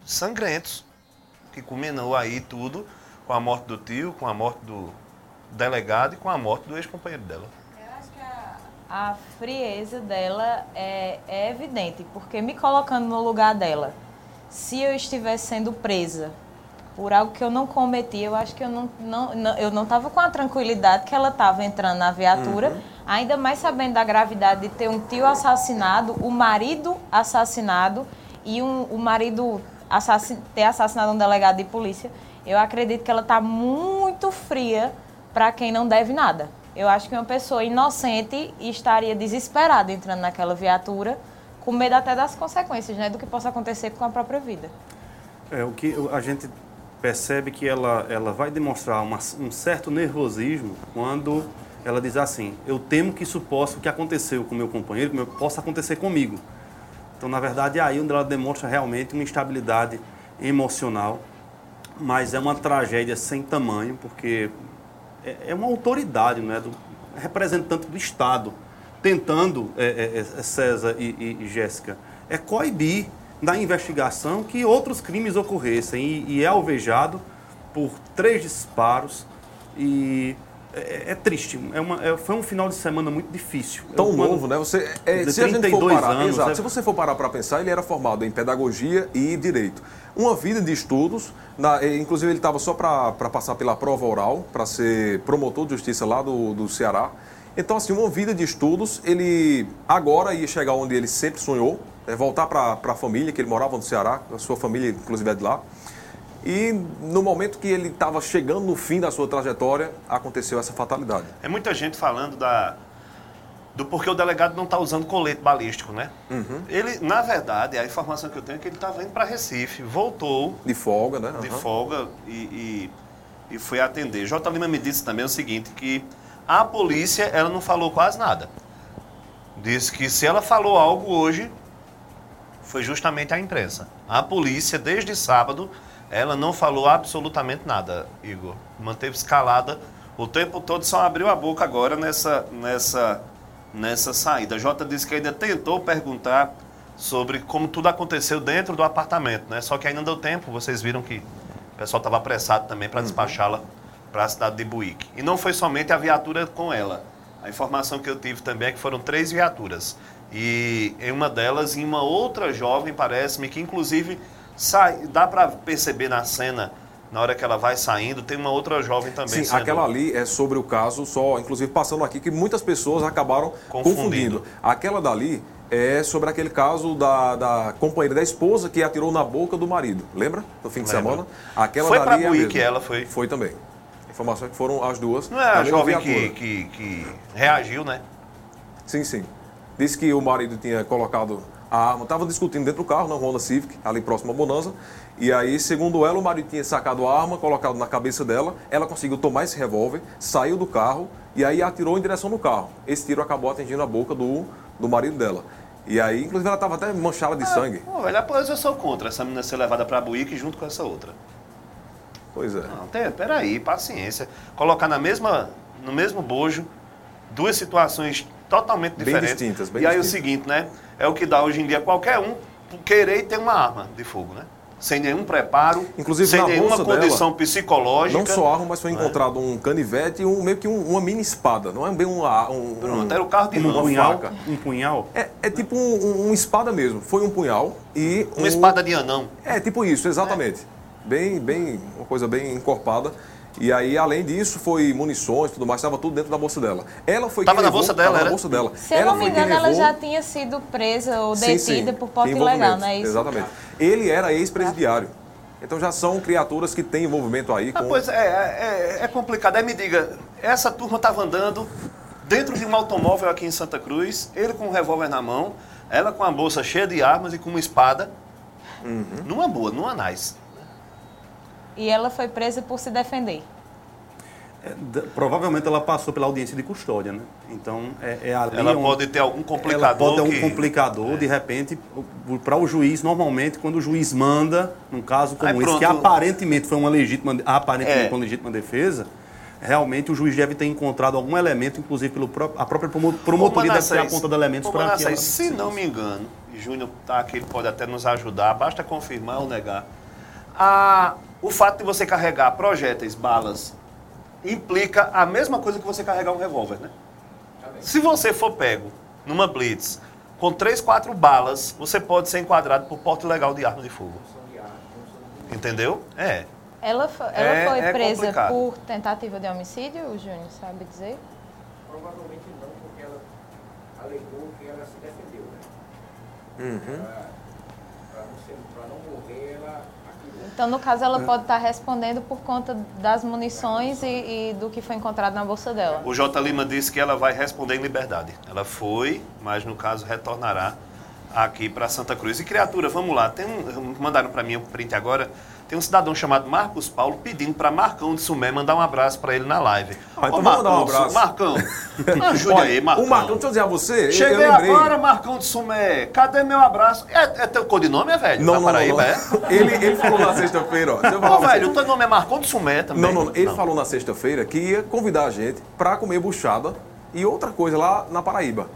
Speaker 4: sangrentos que culminou aí tudo com a morte do tio, com a morte do delegado e com a morte do ex-companheiro dela.
Speaker 9: A frieza dela é, é evidente, porque me colocando no lugar dela, se eu estivesse sendo presa por algo que eu não cometi, eu acho que eu não, não, não- eu não estava com a tranquilidade que ela estava entrando na viatura, ainda mais sabendo da gravidade de ter um tio assassinado, o marido assassinado e um, o marido assassin, ter assassinado um delegado de polícia. Eu acredito que ela está muito fria para quem não deve nada. Eu acho que uma pessoa inocente estaria desesperada entrando naquela viatura, com medo até das consequências, né, do que possa acontecer com a própria vida.
Speaker 10: É, o que a gente percebe que ela, ela vai demonstrar uma- um certo nervosismo quando ela diz assim: Eu temo que isso possa, o que aconteceu com meu companheiro, que possa acontecer comigo. Então, na verdade, é aí onde ela demonstra realmente uma instabilidade emocional, mas é uma tragédia sem tamanho, porque é, é uma autoridade, né, do representante do Estado, tentando, é, é, é, César e, e- Jéssica, é coibir da investigação que outros crimes ocorressem e, e é alvejado por três disparos e é, é triste. É uma, é- foi um final de semana muito difícil.
Speaker 2: Tão
Speaker 10: Eu,
Speaker 2: novo, né? Você, é, se a gente for
Speaker 10: 32
Speaker 2: parar,
Speaker 10: anos,
Speaker 2: exato,
Speaker 10: é-
Speaker 2: se você for parar para pensar, ele era formado em pedagogia e direito. Uma vida de estudos, na- inclusive ele estava só para passar pela prova oral, para ser promotor de justiça lá do, do Ceará. Então, assim, uma vida de estudos, ele agora ia chegar onde ele sempre sonhou, é, voltar para a família, que ele morava no Ceará, a sua família, inclusive, é de lá. E no momento que ele estava chegando no fim da sua trajetória, aconteceu essa fatalidade.
Speaker 4: É muita gente falando da do porquê o delegado não está usando colete balístico, né? Ele, na verdade, a informação que eu tenho é que ele estava indo para Recife, voltou
Speaker 2: De folga, né?
Speaker 4: de
Speaker 2: Aham.
Speaker 4: folga e, e, e foi atender. J. Lima me disse também o seguinte, que a polícia, ela não falou quase nada. Disse que se ela falou algo hoje, foi justamente a imprensa. A polícia, desde sábado, ela não falou absolutamente nada, Igor. Manteve escalada o tempo todo, só abriu a boca agora nessa, nessa nessa saída. A Jota disse que ainda tentou perguntar sobre como tudo aconteceu dentro do apartamento, né? Só que ainda não deu tempo, vocês viram que o pessoal estava apressado também para despachá-la para a cidade de Buíque. E não foi somente a viatura com ela. A informação que eu tive também é que foram três viaturas. E em uma delas, em uma outra jovem, parece-me que inclusive sai, dá para perceber na cena, na hora que ela vai saindo, tem uma outra jovem também.
Speaker 2: Sim,
Speaker 4: sendo-
Speaker 2: aquela ali é sobre o caso, só, inclusive passando aqui, que muitas pessoas acabaram
Speaker 4: Confundindo.
Speaker 2: confundindo. Aquela dali é sobre aquele caso da, da companheira da esposa que atirou na boca do marido. Lembra? No fim de
Speaker 4: Lembro.
Speaker 2: semana? Aquela
Speaker 4: Foi
Speaker 2: dali
Speaker 4: pra
Speaker 2: é a mesma.
Speaker 4: ela foi.
Speaker 2: Foi também. Informação é que foram as duas.
Speaker 4: Não é a
Speaker 2: mesma
Speaker 4: jovem que, que, que reagiu, né?
Speaker 2: Sim, sim. Disse que o marido tinha colocado a arma, estava discutindo dentro do carro, na Honda Civic, ali próximo à Bonanza. E aí, segundo ela, o marido tinha sacado a arma, colocado na cabeça dela. Ela conseguiu tomar esse revólver, saiu do carro e aí atirou em direção do carro. Esse tiro acabou atingindo a boca do, do marido dela. E aí, inclusive, ela estava até manchada de sangue.
Speaker 4: Pô, velho, após eu sou contra essa menina ser levada pra Buíque junto com essa outra.
Speaker 2: Pois é.
Speaker 4: Não, tem, peraí, paciência. Colocar na mesma, no mesmo bojo duas situações totalmente
Speaker 2: Bem
Speaker 4: diferentes.
Speaker 2: distintas, bem
Speaker 4: e aí
Speaker 2: distintas.
Speaker 4: o seguinte, né? É o que dá hoje em dia qualquer um querer ter uma arma de fogo, né? Sem nenhum preparo,
Speaker 2: Inclusive,
Speaker 4: sem nenhuma condição
Speaker 2: dela,
Speaker 4: psicológica.
Speaker 2: Não só arma, mas foi
Speaker 4: né?
Speaker 2: encontrado um canivete e um, meio que um- uma mini espada. Não é bem um, um,
Speaker 4: Pronto, era o carro de
Speaker 10: Um
Speaker 4: mão.
Speaker 10: punhal,
Speaker 2: faca.
Speaker 10: um punhal.
Speaker 2: É, é tipo um, um- uma espada mesmo. Foi um punhal e.
Speaker 4: Uma
Speaker 2: um-
Speaker 4: espada de anão.
Speaker 2: É, tipo isso, exatamente. Bem, bem, uma coisa bem encorpada. E aí, além disso, foi munições e tudo mais, estava tudo dentro da bolsa dela. Ela foi
Speaker 4: Tava
Speaker 2: quem
Speaker 4: na
Speaker 2: levou-
Speaker 4: bolsa dela,
Speaker 2: tava
Speaker 4: era?
Speaker 2: na bolsa dela.
Speaker 9: Se eu
Speaker 2: ela
Speaker 9: não me engano, ela já tinha sido presa ou
Speaker 2: Sim,
Speaker 9: detida
Speaker 2: sim,
Speaker 9: por porte ilegal, não é isso?
Speaker 2: Exatamente. Ele era ex-presidiário. Então já são criaturas que têm envolvimento aí com...
Speaker 4: Ah, pois é, é, é- é complicado. Aí me diga, essa turma estava andando dentro de um automóvel aqui em Santa Cruz, ele com um revólver na mão, ela com a bolsa cheia de armas e com uma espada.
Speaker 2: Uhum.
Speaker 4: Numa boa, numa nice.
Speaker 9: E ela foi presa por se defender.
Speaker 10: É, provavelmente ela passou pela audiência de custódia, né? Então, é, é ali
Speaker 4: Ela pode ter algum
Speaker 10: Ela
Speaker 4: complicador.
Speaker 10: pode ter um
Speaker 4: que-
Speaker 10: complicador, de repente, para o juiz, normalmente, quando o juiz manda, num caso como
Speaker 4: Aí
Speaker 10: esse,
Speaker 4: pronto.
Speaker 10: que aparentemente foi uma legítima, aparentemente
Speaker 4: É.
Speaker 10: uma legítima defesa, realmente o juiz deve ter encontrado algum elemento, inclusive pelo a própria promo- promotoria deve ter apontado elementos para que ela...
Speaker 4: Se não me engano, Júnior está aqui, ele pode até nos ajudar, basta confirmar ou negar. A- o fato de você carregar projéteis, balas, implica a mesma coisa que você carregar um revólver, né? Se você for pego numa blitz com três, quatro balas, você pode ser enquadrado por porte ilegal de arma de fogo. Entendeu? É.
Speaker 9: Ela, fo- ela
Speaker 4: É-
Speaker 9: foi
Speaker 4: é
Speaker 9: presa
Speaker 4: complicado.
Speaker 9: por tentativa de homicídio, o Júnior sabe dizer?
Speaker 11: Provavelmente não, porque ela alegou que ela se defendeu, né?
Speaker 2: Uhum.
Speaker 11: Para não, não morrer, ela.
Speaker 9: Então, no caso,
Speaker 4: É.
Speaker 9: ela pode estar respondendo por conta das munições e, e do que foi encontrado na bolsa dela.
Speaker 4: O J. Lima disse que ela vai responder em liberdade. Ela foi, mas no caso retornará aqui para Santa Cruz. E criatura, vamos lá. Tem um, mandaram para mim o print agora. Tem um cidadão chamado Marcos Paulo pedindo para Marcão de Sumé mandar um abraço para ele na live.
Speaker 2: Ah, então
Speaker 4: Ô,
Speaker 2: vamos mandar um
Speaker 4: Marcão,
Speaker 2: abraço.
Speaker 4: Marcão, [laughs] ajude aí, Marcão.
Speaker 2: O Marcão, deixa eu dizer a você,
Speaker 4: Cheguei agora, Marcão de Sumé. Cadê meu abraço? É, é teu codinome, é velho?
Speaker 2: Não,
Speaker 4: da
Speaker 2: não, não,
Speaker 4: Paraíba,
Speaker 2: não.
Speaker 4: é? [laughs]
Speaker 2: Ele, ele falou na sexta-feira, ó.
Speaker 4: Ô, velho, o teu nome é Marcão de Sumé também.
Speaker 2: Não, não, não. Ele falou na sexta-feira que ia convidar a gente para comer buchada e outra coisa lá na Paraíba.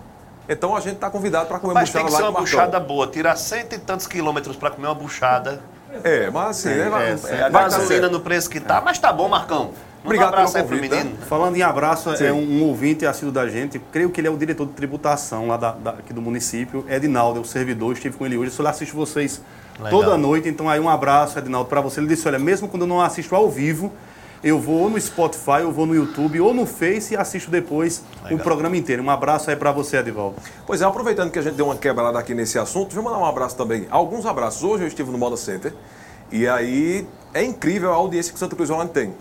Speaker 2: Então a gente está convidado para comer
Speaker 4: Mas tem
Speaker 2: buchada
Speaker 4: que
Speaker 2: lá
Speaker 4: ser
Speaker 2: com
Speaker 4: uma
Speaker 2: o Marcão.
Speaker 4: buchada boa. Tirar cento e tantos quilômetros para comer uma buchada.
Speaker 2: É, mas assim, né,
Speaker 10: é,
Speaker 2: é,
Speaker 4: É, a
Speaker 2: vai dar
Speaker 4: gasolina
Speaker 2: certo.
Speaker 4: no preço que tá, mas tá bom, Marcão.
Speaker 2: Obrigado
Speaker 4: um abraço
Speaker 2: pelo
Speaker 4: aí pro
Speaker 2: convite, né?
Speaker 4: menino.
Speaker 10: Falando em abraço,
Speaker 2: Sim.
Speaker 10: é um, um ouvinte assíduo da gente, creio que ele é o diretor de tributação lá da- da- aqui do município, Edinaldo, é o servidor, estive com ele hoje, só assisto vocês
Speaker 4: Legal.
Speaker 10: toda noite, então aí um abraço, Edinaldo, para você. Ele disse, olha, mesmo quando eu não assisto ao vivo, eu vou ou no Spotify, eu vou no YouTube ou no Face e assisto depois o programa inteiro. Um abraço aí para você, Edivaldo.
Speaker 2: Pois é, aproveitando que a gente deu uma quebrada aqui nesse assunto, deixa eu mandar um abraço também. Alguns abraços. Hoje eu estive no Moda Center e aí é incrível a audiência que Santa Cruz Online tem.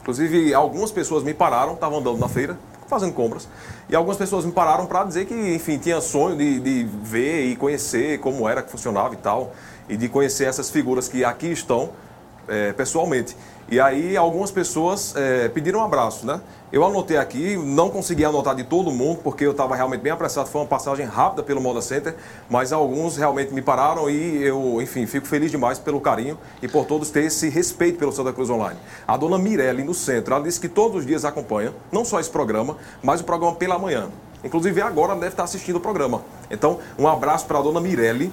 Speaker 2: Inclusive, algumas pessoas me pararam, estavam andando na feira, fazendo compras, e algumas pessoas me pararam para dizer que, enfim, tinha sonho de, de ver e conhecer como era que funcionava e tal, e de conhecer essas figuras que aqui estão é, pessoalmente. E aí algumas pessoas é, pediram um abraço, né? Eu anotei aqui, não consegui anotar de todo mundo, porque eu estava realmente bem apressado, foi uma passagem rápida pelo Moda Center, mas alguns realmente me pararam e eu, enfim, fico feliz demais pelo carinho e por todos ter esse respeito pelo Santa Cruz Online. A dona Mirelle, no centro, ela disse que todos os dias acompanha, não só esse programa, mas o programa pela manhã. Inclusive agora deve estar assistindo o programa. Então, um abraço para a dona Mirelle,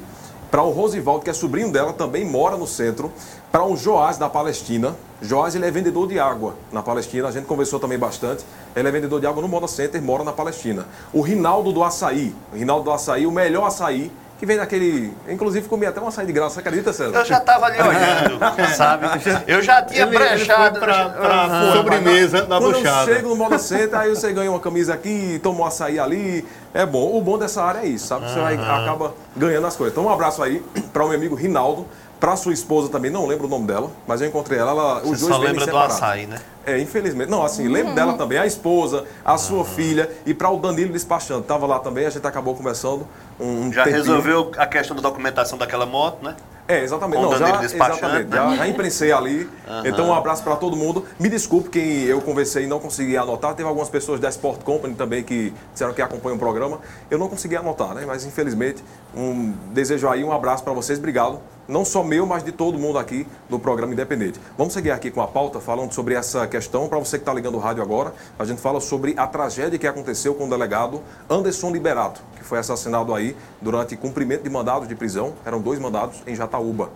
Speaker 2: para o Rosivaldo, que é sobrinho dela, também mora no centro, para o Joás da Palestina. Joás ele é vendedor de água na Palestina, a gente conversou também bastante. Ele é vendedor de água no Moda Center, mora na Palestina. O Rinaldo do Açaí, o Rinaldo do Açaí, o melhor açaí que vem daquele. Inclusive, comi até uma açaí de graça, você acredita, César?
Speaker 4: Eu já estava ali olhando, [laughs] sabe? Eu já tinha
Speaker 10: Ele- ele foi
Speaker 4: brechado.
Speaker 10: pra- pra
Speaker 4: Aham.
Speaker 10: sobremesa da
Speaker 2: Quando
Speaker 10: buchada.
Speaker 2: eu chego no Moda Center, aí você ganha uma camisa aqui, toma um açaí ali. É bom. O bom dessa área é isso, sabe? Você vai, acaba ganhando as coisas. Então, um abraço aí para o meu amigo Rinaldo, para sua esposa também, não lembro o nome dela, mas eu encontrei ela, ela os
Speaker 4: Você
Speaker 2: dois
Speaker 4: só lembra do açaí, né?
Speaker 2: É, infelizmente. Não, assim, lembro dela também, a esposa, a sua filha e para o Danilo despachante. Tava lá também, a gente acabou conversando um, um
Speaker 4: Já
Speaker 2: tempinho.
Speaker 4: resolveu a questão da documentação daquela moto, né?
Speaker 2: É, exatamente.
Speaker 4: Com o
Speaker 2: Não, já, exatamente.
Speaker 4: né?
Speaker 2: Já, já imprensei ali.
Speaker 4: Aham.
Speaker 2: Então, um abraço para todo mundo. Me desculpe quem eu conversei e não consegui anotar. Teve algumas pessoas da Sport Company também que disseram que acompanham o programa. Eu não consegui anotar, né? Mas infelizmente, um, desejo aí um abraço para vocês. Obrigado. Não só meu, mas de todo mundo aqui do programa Independente. Vamos seguir aqui com a pauta, falando sobre essa questão. Para você que está ligando o rádio agora, a gente fala sobre a tragédia que aconteceu com o delegado Anderson Liberato, que foi assassinado aí durante cumprimento de mandados de prisão. Eram dois mandados em Jataúba.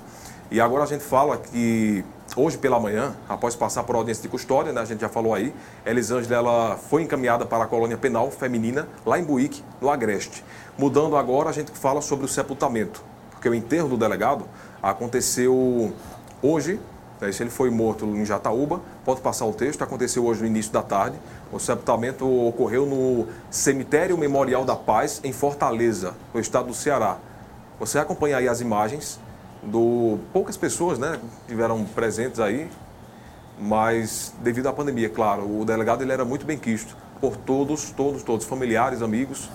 Speaker 2: E agora a gente fala que hoje pela manhã, após passar por audiência de custódia, né, a gente já falou aí, Elisângela ela foi encaminhada para a colônia penal feminina lá em Buíque, no Agreste. Mudando agora, a gente fala sobre o sepultamento, porque o enterro do delegado aconteceu hoje, né, ele foi morto em Jataúba, pode passar o texto, aconteceu hoje no início da tarde. O sepultamento ocorreu no Cemitério Memorial da Paz, em Fortaleza, no estado do Ceará. Você acompanha aí as imagens do poucas pessoas, né, tiveram presentes aí, mas devido à pandemia, claro, o delegado ele era muito bem quisto por todos, todos, todos, familiares, amigos.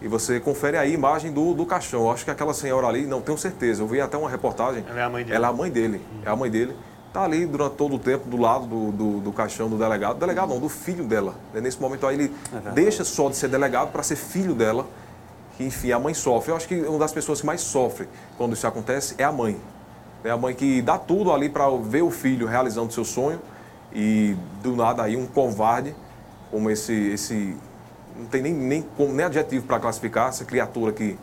Speaker 2: E você confere aí a imagem do, do caixão. Eu acho que aquela senhora ali, não tenho certeza. Eu vi até uma reportagem.
Speaker 4: Ela é a mãe dele.
Speaker 2: Ela é a mãe dele. É a mãe dele. Está ali durante todo o tempo do lado do, do, do caixão do delegado. Delegado não, do filho dela. né? Nesse momento aí ele
Speaker 10: verdade.
Speaker 2: deixa só de ser delegado para ser filho dela. Que, enfim, a mãe sofre. Eu acho que uma das pessoas que mais sofre quando isso acontece é a mãe. É a mãe que dá tudo ali para ver o filho realizando seu sonho e do nada aí um covarde como esse, esse não tem nem, nem, nem adjetivo para classificar essa criatura que,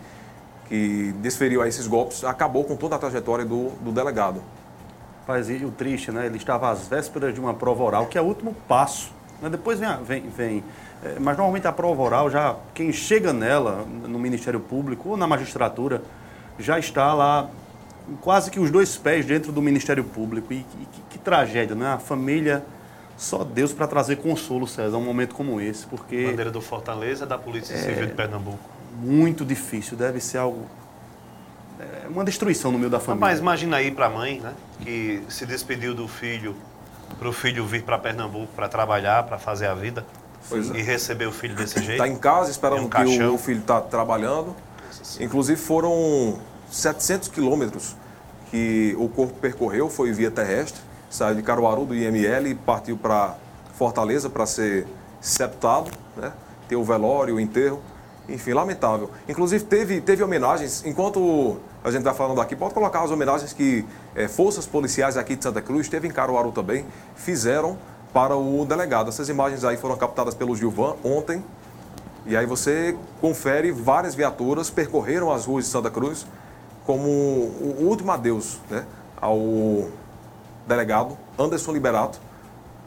Speaker 2: que desferiu aí esses golpes, acabou com toda a trajetória do, do delegado.
Speaker 10: Mas e o triste, né? Ele estava às vésperas de uma prova oral, que é o último passo. né? Depois vem, a- vem, vem é, mas normalmente a prova oral já quem chega nela no Ministério Público ou na magistratura já está lá quase que os dois pés dentro do Ministério Público e, que, que tragédia, né? A família só Deus para trazer consolo, César, um momento como esse, porque
Speaker 4: Bandeira do Fortaleza da Polícia Civil de Pernambuco.
Speaker 10: muito difícil, deve ser algo é, uma destruição no meio da família.
Speaker 4: Rapaz, imagina aí pra mãe, né? Que se despediu do filho, pro filho vir pra Pernambuco pra trabalhar, pra fazer a vida.
Speaker 2: Pois é.
Speaker 4: E receber o filho desse jeito.
Speaker 2: Está em casa esperando
Speaker 4: Em um
Speaker 2: que o,
Speaker 4: caixão.
Speaker 2: o filho está trabalhando. Inclusive foram 700 quilômetros que o corpo percorreu, foi via terrestre, saiu de Caruaru do IML e partiu para Fortaleza para ser sepultado, né? ter o velório, o enterro. Enfim, lamentável. Inclusive teve, teve homenagens, enquanto a gente está falando aqui, pode colocar as homenagens que eh, forças policiais aqui de Santa Cruz, teve em Caruaru também, fizeram para o delegado. Essas imagens aí foram captadas pelo Gilvan ontem, e aí você confere várias viaturas percorreram as ruas de Santa Cruz como o último adeus né, ao delegado Anderson Liberato.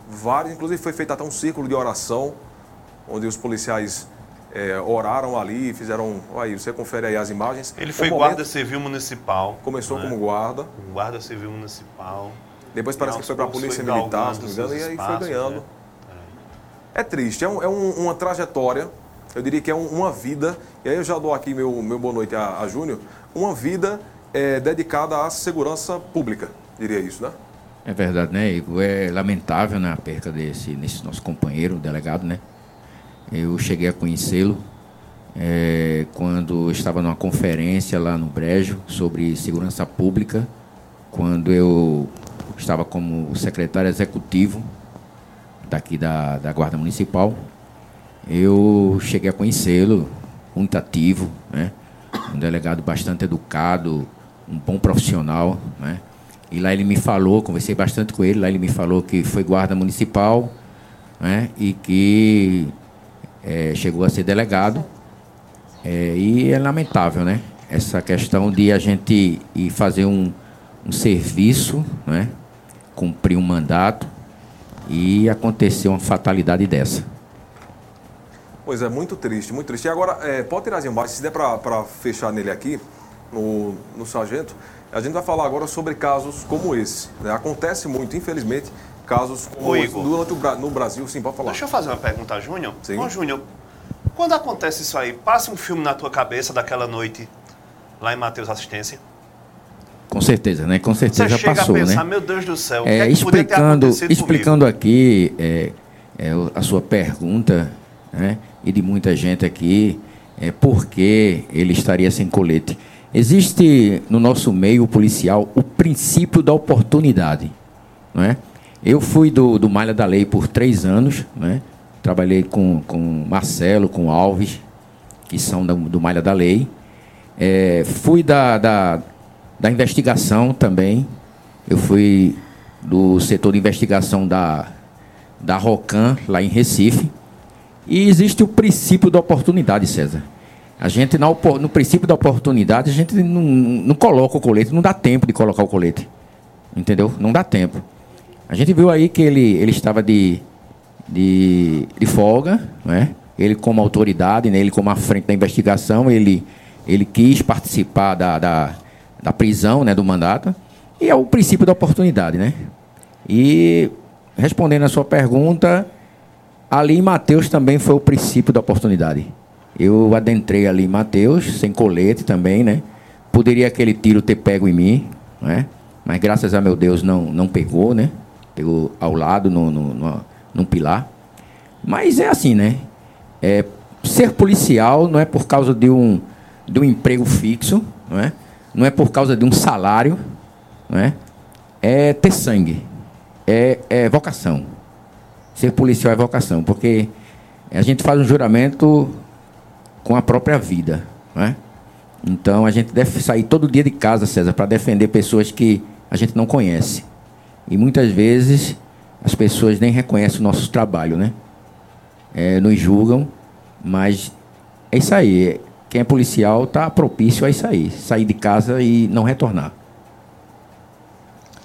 Speaker 2: Vários, inclusive foi feito até um círculo de oração, onde os policiais eh, oraram ali, fizeram. Aí, você confere aí as imagens.
Speaker 4: Ele foi
Speaker 2: momento
Speaker 4: guarda civil municipal.
Speaker 2: Começou
Speaker 4: né?
Speaker 2: como guarda.
Speaker 4: Guarda civil municipal.
Speaker 2: Depois parece que foi para a Polícia
Speaker 4: foi
Speaker 2: Militar, se não me engano, e aí foi
Speaker 4: espaços,
Speaker 2: ganhando.
Speaker 4: né?
Speaker 2: É triste, é, um- é um- uma trajetória, eu diria que é um- uma vida, e aí eu já dou aqui meu, meu boa noite a, a Júnior, uma vida é, dedicada à segurança pública, diria isso, né?
Speaker 12: É verdade, né, Igor? É lamentável né, a perca desse, desse nosso companheiro, delegado, né? Eu cheguei a conhecê-lo é, quando estava numa conferência lá no Brejo sobre segurança pública, quando eu estava como secretário executivo daqui da, da Guarda Municipal. Eu cheguei a conhecê-lo, muito ativo, né? um delegado bastante educado, um bom profissional. Né? E lá ele me falou, conversei bastante com ele, lá ele me falou que foi guarda municipal né? e que é, chegou a ser delegado. É, e é lamentável, né? Essa questão de a gente ir fazer um, um serviço, né? cumprir um mandato e acontecer uma fatalidade dessa.
Speaker 2: Pois é, muito triste, muito triste. E agora, é, pode tirar embaixo, se der para fechar nele aqui, no, no sargento, a gente vai falar agora sobre casos como esse. Né? Acontece muito, infelizmente, casos como esse durante o, Bra- no Brasil, sim, pode falar.
Speaker 4: Deixa eu fazer uma pergunta a Júnior.
Speaker 2: Sim.
Speaker 4: Ô, Júnior, quando acontece isso aí, passa um filme na tua cabeça daquela noite lá em Mateus Assistência?
Speaker 12: Com certeza, né? Com certeza
Speaker 4: Você
Speaker 12: já
Speaker 4: chega
Speaker 12: passou,
Speaker 4: a pensar,
Speaker 12: né?
Speaker 4: meu Deus do céu, o
Speaker 12: É,
Speaker 4: que é que podia ter
Speaker 12: explicando,
Speaker 4: acontecido
Speaker 12: explicando aqui é, é, a sua pergunta, né, e de muita gente aqui, é, por que ele estaria sem colete. Existe no nosso meio policial o princípio da oportunidade. Não é? Eu fui do, do Malha da Lei por três anos, né? trabalhei com, com Marcelo, com Alves, que são da- do Malha da Lei. É, fui da, da, da investigação também. Eu fui do setor de investigação da, da ROCAN, lá em Recife. E existe o princípio da oportunidade, César. A gente, no princípio da oportunidade, a gente não, não coloca o colete, não dá tempo de colocar o colete. Entendeu? Não dá tempo. A gente viu aí que ele, ele estava de, de, de folga, né? ele como autoridade, né? ele como à frente da investigação, ele, ele quis participar da, da, da prisão, né? do mandato, e é o princípio da oportunidade. Né? E respondendo a sua pergunta, ali em Mateus também foi o princípio da oportunidade. Eu adentrei ali Mateus, sem colete também, né? Poderia aquele tiro ter pego em mim, né? Mas graças a meu Deus não, não pegou, né? Pegou ao lado, no, no, no, num pilar. Mas é assim, né? É, ser policial não é por causa de um, de um emprego fixo, não é? Não é por causa de um salário, não é? É ter sangue, é, é vocação. Ser policial é vocação, porque a gente faz um juramento com a própria vida, não é? Então a gente deve sair todo dia de casa, César, para defender pessoas que a gente não conhece. E muitas vezes as pessoas nem reconhecem o nosso trabalho, né? É, nos julgam, mas é isso aí. Quem é policial está propício a isso aí, sair de casa e não retornar.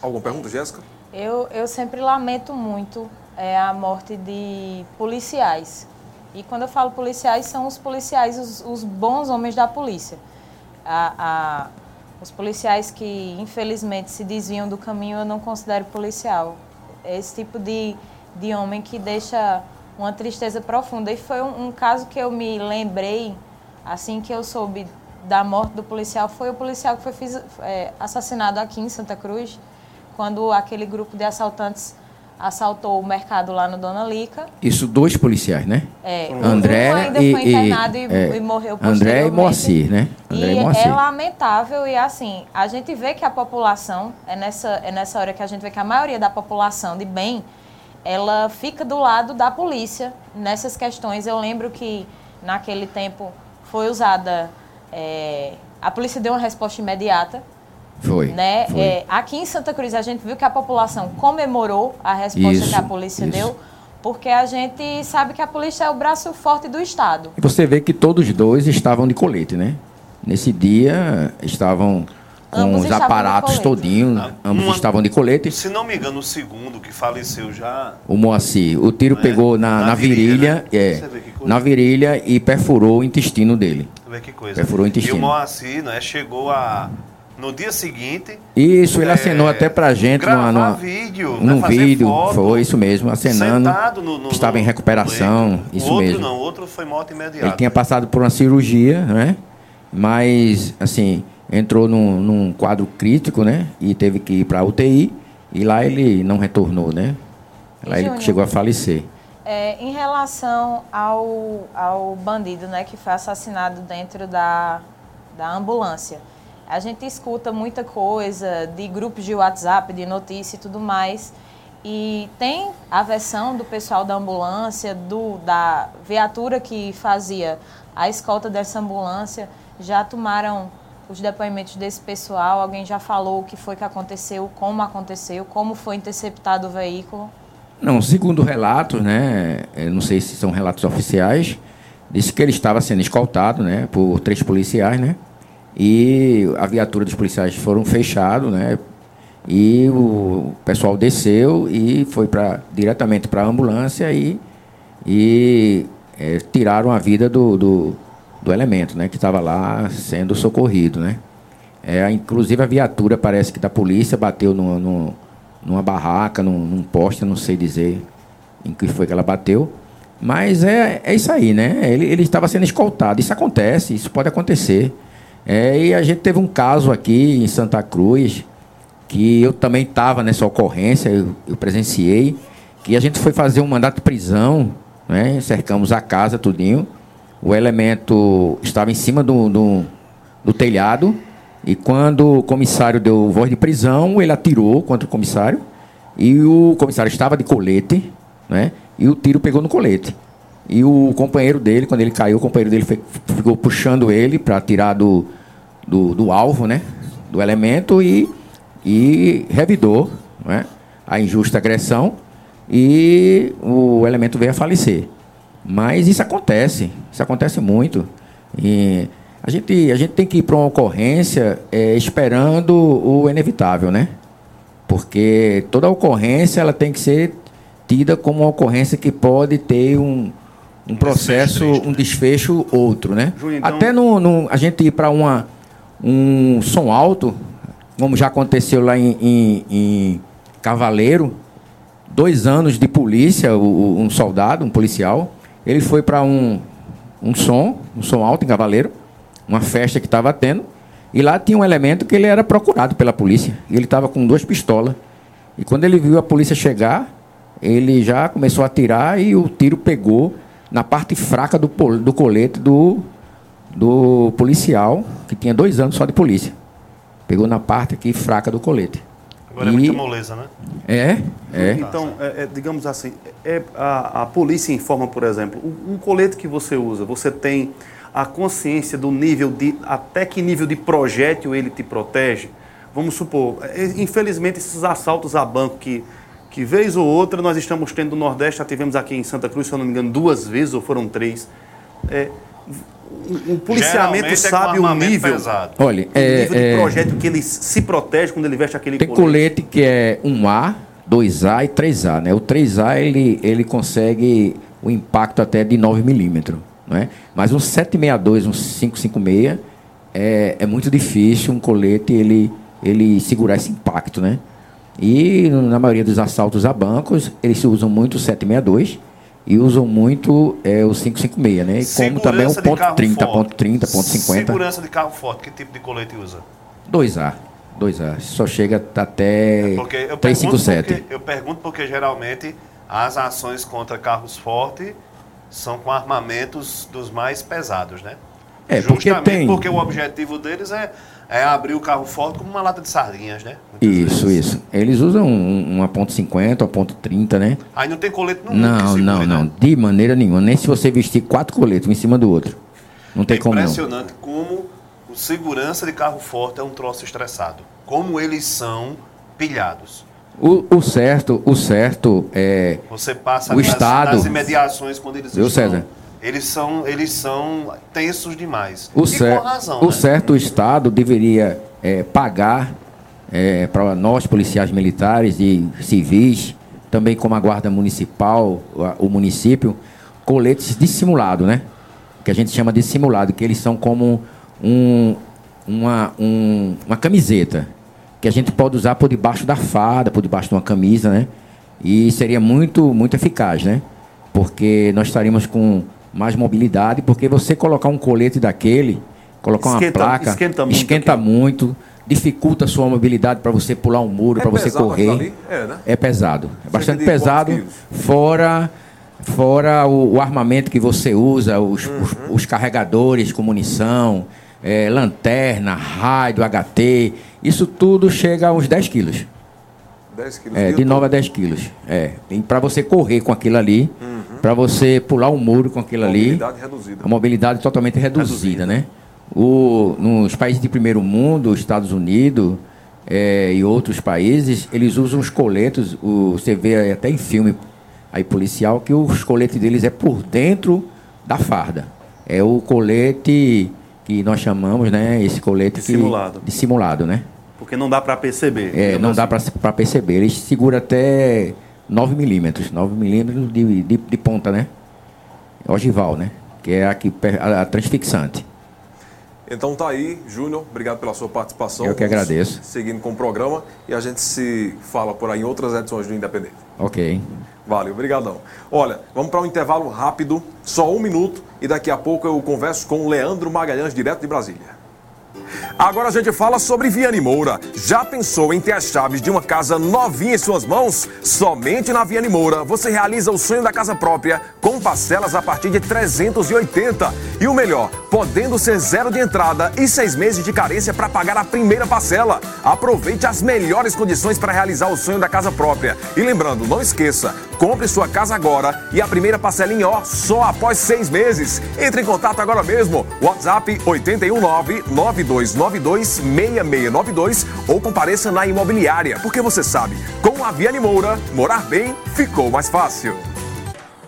Speaker 2: Alguma pergunta, Jéssica?
Speaker 9: Eu, eu sempre lamento muito é, a morte de policiais. E quando eu falo policiais, são os policiais, os, os bons homens da polícia. A, a, os policiais que, infelizmente, se desviam do caminho, eu não considero policial. É esse tipo de, de homem que deixa uma tristeza profunda. E foi um, um caso que eu me lembrei, assim que eu soube da morte do policial, foi o policial que foi é, assassinado aqui em Santa Cruz, quando aquele grupo de assaltantes assaltou o mercado lá no Dona Lica.
Speaker 12: Isso dois policiais, né?
Speaker 9: É,
Speaker 12: André
Speaker 9: um ainda
Speaker 12: e,
Speaker 9: foi internado e,
Speaker 12: é,
Speaker 9: e morreu
Speaker 12: André e
Speaker 9: posteriormente.
Speaker 12: Moacir, né? André
Speaker 9: E
Speaker 12: e Moacir.
Speaker 9: é lamentável e assim, a gente vê que a população, é nessa, é nessa hora que a gente vê que a maioria da população de bem, ela fica do lado da polícia nessas questões. Eu lembro que naquele tempo foi usada, é, a polícia deu uma resposta imediata,
Speaker 12: Foi.
Speaker 9: né?
Speaker 12: foi.
Speaker 9: É, aqui em Santa Cruz a gente viu que a população comemorou a resposta
Speaker 12: Isso,
Speaker 9: que a polícia
Speaker 12: isso.
Speaker 9: deu, porque a gente sabe que a polícia é o braço forte do Estado.
Speaker 12: E você vê que todos dois estavam de colete, né? Nesse dia estavam com
Speaker 9: Ambos
Speaker 12: os
Speaker 9: estavam
Speaker 12: aparatos todinhos, ambos
Speaker 4: uma-
Speaker 12: estavam de colete.
Speaker 4: Se não me engano, o segundo que faleceu já.
Speaker 12: O Moacir, o tiro
Speaker 4: É,
Speaker 12: pegou na,
Speaker 4: na
Speaker 12: na
Speaker 4: virilha,
Speaker 12: virilha,
Speaker 4: né?
Speaker 12: é,
Speaker 4: Você
Speaker 12: na virilha e perfurou o intestino dele.
Speaker 4: Vê que coisa.
Speaker 12: Perfurou o
Speaker 4: E
Speaker 12: intestino.
Speaker 4: o Moacir, né, chegou a. No dia seguinte.
Speaker 12: Isso, ele
Speaker 4: é,
Speaker 12: acenou até pra gente numa, numa,
Speaker 4: vídeo, né,
Speaker 12: num
Speaker 4: fazer
Speaker 12: vídeo,
Speaker 4: foto,
Speaker 12: foi isso mesmo, acenando.
Speaker 4: no- no-
Speaker 12: que estava em recuperação,
Speaker 4: no
Speaker 12: isso
Speaker 4: o outro
Speaker 12: mesmo.
Speaker 4: não, o outro foi morte imediata.
Speaker 12: Ele tinha passado por uma cirurgia, né? Mas, assim, entrou num, num quadro crítico, né? E teve que ir para UTI. E lá ele não retornou, né? Lá ele
Speaker 9: Júnior?
Speaker 12: chegou a falecer.
Speaker 9: É, em relação ao, ao bandido né, que foi assassinado dentro da, da ambulância, a gente escuta muita coisa de grupos de WhatsApp, de notícia e tudo mais. E tem a versão do pessoal da ambulância, do, da viatura que fazia a escolta dessa ambulância. Já tomaram os depoimentos desse pessoal? Alguém já falou o que foi que aconteceu, como aconteceu, como foi interceptado o veículo?
Speaker 12: Não, segundo relatos, né, eu não sei se são relatos oficiais, disse que ele estava sendo escoltado, né, por três policiais, né, e a viatura dos policiais foram fechados, né, e o pessoal desceu e foi para diretamente para a ambulância e, e é, tiraram a vida do, do, do elemento, né, que estava lá sendo socorrido, né. É, inclusive a viatura parece que da polícia bateu no, no numa barraca, num, num poste, não sei dizer em que foi que ela bateu. Mas é, é isso aí, né? Ele, ele estava sendo escoltado. Isso acontece, isso pode acontecer. É, e a gente teve um caso aqui em Santa Cruz, que eu também estava nessa ocorrência, eu, eu, presenciei, que a gente foi fazer um mandato de prisão, né? cercamos a casa, tudinho. O elemento estava em cima do, do, do telhado, e quando o comissário deu voz de prisão, ele atirou contra o comissário. E o comissário estava de colete, né? E o tiro pegou no colete. E o companheiro dele, quando ele caiu, o companheiro dele ficou puxando ele para tirar do, do, do, alvo, né? Do elemento e, e revidou né? a injusta agressão e o elemento veio a falecer. Mas isso acontece, isso acontece muito. E a gente, a gente tem que ir para uma ocorrência é, esperando o inevitável, né? Porque toda ocorrência ela tem que ser tida como uma ocorrência que pode ter um, um processo, um desfecho outro, né? Então... Até no, no, a gente ir para uma um som alto, como já aconteceu lá em, em, em Cavaleiro, dois anos de polícia, o, um soldado, um policial, ele foi para um, um som, um som alto em Cavaleiro, uma festa que estava tendo, e lá tinha um elemento que ele era procurado pela polícia. E ele estava com duas pistolas. E quando ele viu a polícia chegar, ele já começou a atirar e o tiro pegou na parte fraca do, do colete do, do policial, que tinha dois anos só de polícia. Pegou na parte aqui fraca do colete.
Speaker 4: Agora e... é muita moleza, né?
Speaker 12: É, é.
Speaker 10: Então, é, é, digamos assim, é, a, a polícia informa, por exemplo, um, um colete que você usa, você tem a consciência do nível de até que nível de projétil ele te protege. Vamos supor, é, infelizmente esses assaltos a banco que que vez ou outra nós estamos tendo no Nordeste, já tivemos aqui em Santa Cruz, se eu não me engano, duas vezes ou foram três. É, o policiamento é sabe o nível,
Speaker 12: pesado. Olha,
Speaker 10: o é, nível de projétil que ele se protege quando ele veste aquele
Speaker 12: tem colete. colete que é 1A, 2A e 3A. Né? O 3A ele, ele consegue o impacto até de 9 milímetros. Não é? Mas um 762, um 556 é, é muito difícil um colete ele, ele segurar esse impacto, né? E na maioria dos assaltos a bancos, eles usam muito o 762 e usam muito é, o 556, né? E como também o ponto 30, ponto 30, ponto 50.
Speaker 4: Segurança de carro forte, que tipo de colete usa?
Speaker 12: 2A. 2A. Só chega até é 357.
Speaker 4: Porque, eu pergunto porque geralmente as ações contra carros fortes são com armamentos dos mais pesados, né?
Speaker 12: É, porque
Speaker 4: Justamente
Speaker 12: tem...
Speaker 4: porque o objetivo deles é, é abrir o carro forte como uma lata de sardinhas, né?
Speaker 12: Muitas isso, vezes. isso. Eles usam uma ponto .50, uma ponto .30, né?
Speaker 4: Aí não tem colete
Speaker 12: no Não, não, né? não. De maneira nenhuma. Nem se você vestir quatro coletes um em cima do outro. Não tem
Speaker 4: é
Speaker 12: como
Speaker 4: impressionante como o segurança de carro forte é um troço estressado. Como eles são pilhados.
Speaker 12: O, o, certo, o certo é.
Speaker 4: Você passa
Speaker 12: o nas, Estado,
Speaker 4: nas imediações quando eles
Speaker 12: Viu, estão, César?
Speaker 4: Eles são, eles são tensos demais.
Speaker 12: O, cer razão, o né? certo, o Estado deveria é, pagar é, para nós, policiais militares e civis, também como a Guarda Municipal, o município, coletes dissimulados, né? Que a gente chama de simulado, que eles são como um, uma, um, uma camiseta que a gente pode usar por debaixo da farda, por debaixo de uma camisa, né? E seria muito, muito eficaz, né? Porque nós estaríamos com mais mobilidade, porque você colocar um colete daquele, colocar esquenta, uma placa, esquenta muito, esquenta muito dificulta a sua mobilidade para você pular um muro, é para você correr. É, né? é, pesado. É bastante pesado. Fora fora o, o, armamento que você usa, os, uhum. os, os carregadores com munição, é, lanterna, rádio, HT, isso tudo chega a uns 10 quilos.
Speaker 2: 10 quilos
Speaker 12: é, de 9 a 10 quilos. É. Para você correr com aquilo ali, uhum. Para você pular um muro com aquilo ali.
Speaker 2: Mobilidade reduzida.
Speaker 12: A mobilidade totalmente reduzida, reduzida. né? O, nos países de primeiro mundo, Estados Unidos é, e outros países, eles usam os coletos, o, você vê até em filme aí policial que os coletes deles é por dentro da farda. É o colete que nós chamamos, né? Esse colete
Speaker 10: Dissimulado.
Speaker 12: Que, dissimulado, né?
Speaker 10: Porque não dá para perceber.
Speaker 12: É, não dá para perceber. Ele segura até 9 milímetros, 9 milímetros de, de, de ponta, né? Ogival, né? Que é aqui, a, a transfixante.
Speaker 2: Então tá aí, Júnior, obrigado pela sua participação.
Speaker 12: Eu que agradeço.
Speaker 2: Seguindo com o programa e a gente se fala por aí em outras edições do Independente.
Speaker 12: Ok.
Speaker 2: Valeu, obrigadão. Olha, vamos para um intervalo rápido, só um minuto, e daqui a pouco eu converso com o Leandro Magalhães, direto de Brasília. Agora a gente fala sobre Viane Moura. Já pensou em ter as chaves de uma casa novinha em suas mãos? Somente na Viane Moura você realiza o sonho da casa própria com parcelas a partir de 380. E o melhor, podendo ser zero de entrada e seis meses de carência para pagar a primeira parcela. Aproveite as melhores condições para realizar o sonho da casa própria. E lembrando, não esqueça, compre sua casa agora e a primeira parcelinha ó, só após seis meses. Entre em contato agora mesmo. WhatsApp 819 92926692 ou compareça na imobiliária, porque você sabe, com a Viane Moura, morar bem ficou mais fácil.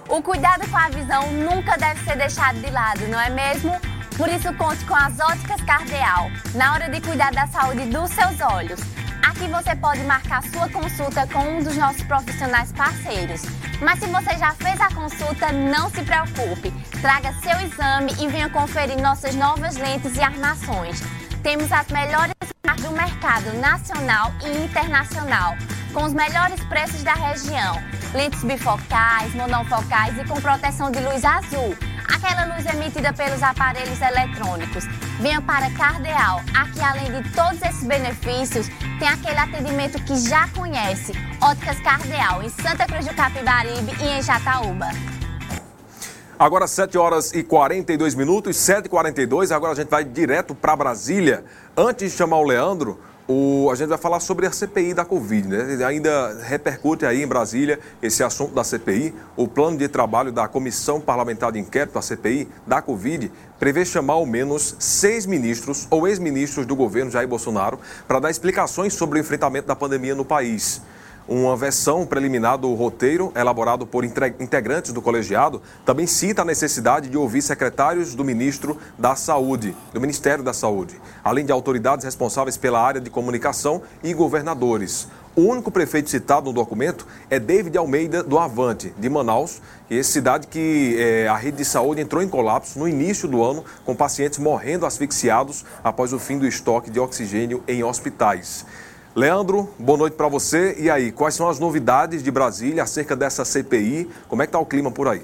Speaker 13: O cuidado com a visão nunca deve ser deixado de lado, não é mesmo? Por isso, conte com as óticas Cardeal na hora de cuidar da saúde dos seus olhos. Aqui você pode marcar sua consulta com um dos nossos profissionais parceiros. Mas se você já fez a consulta, não se preocupe. Traga seu exame e venha conferir nossas novas lentes e armações. Temos as melhores marcas do mercado nacional e internacional, com os melhores preços da região. Lentes bifocais, monofocais e com proteção de luz azul. Aquela luz emitida pelos aparelhos eletrônicos. Venha para Cardeal. Aqui, além de todos esses benefícios, tem aquele atendimento que já conhece. Óticas Cardeal, em Santa Cruz do Capibaribe e em Jataúba.
Speaker 2: Agora 7 horas e 42 minutos, 7h42, agora a gente vai direto para Brasília. Antes de chamar o Leandro, o, a gente vai falar sobre a CPI da Covid, né? Ainda repercute aí em Brasília esse assunto da CPI. O plano de trabalho da Comissão Parlamentar de Inquérito, a CPI, da Covid, prevê chamar ao menos seis ministros ou ex-ministros do governo Jair Bolsonaro para dar explicações sobre o enfrentamento da pandemia no país. Uma versão preliminar do roteiro, elaborado por integrantes do colegiado, também cita a necessidade de ouvir secretários do ministro da Saúde, do Ministério da Saúde, além de autoridades responsáveis pela área de comunicação e governadores. O único prefeito citado no documento é David Almeida, do Avante, de Manaus, que é cidade que é, a rede de saúde entrou em colapso no início do ano, com pacientes morrendo asfixiados após o fim do estoque de oxigênio em hospitais. Leandro, boa noite para você. E aí, quais são as novidades de Brasília acerca dessa CPI? Como é que está o clima por aí?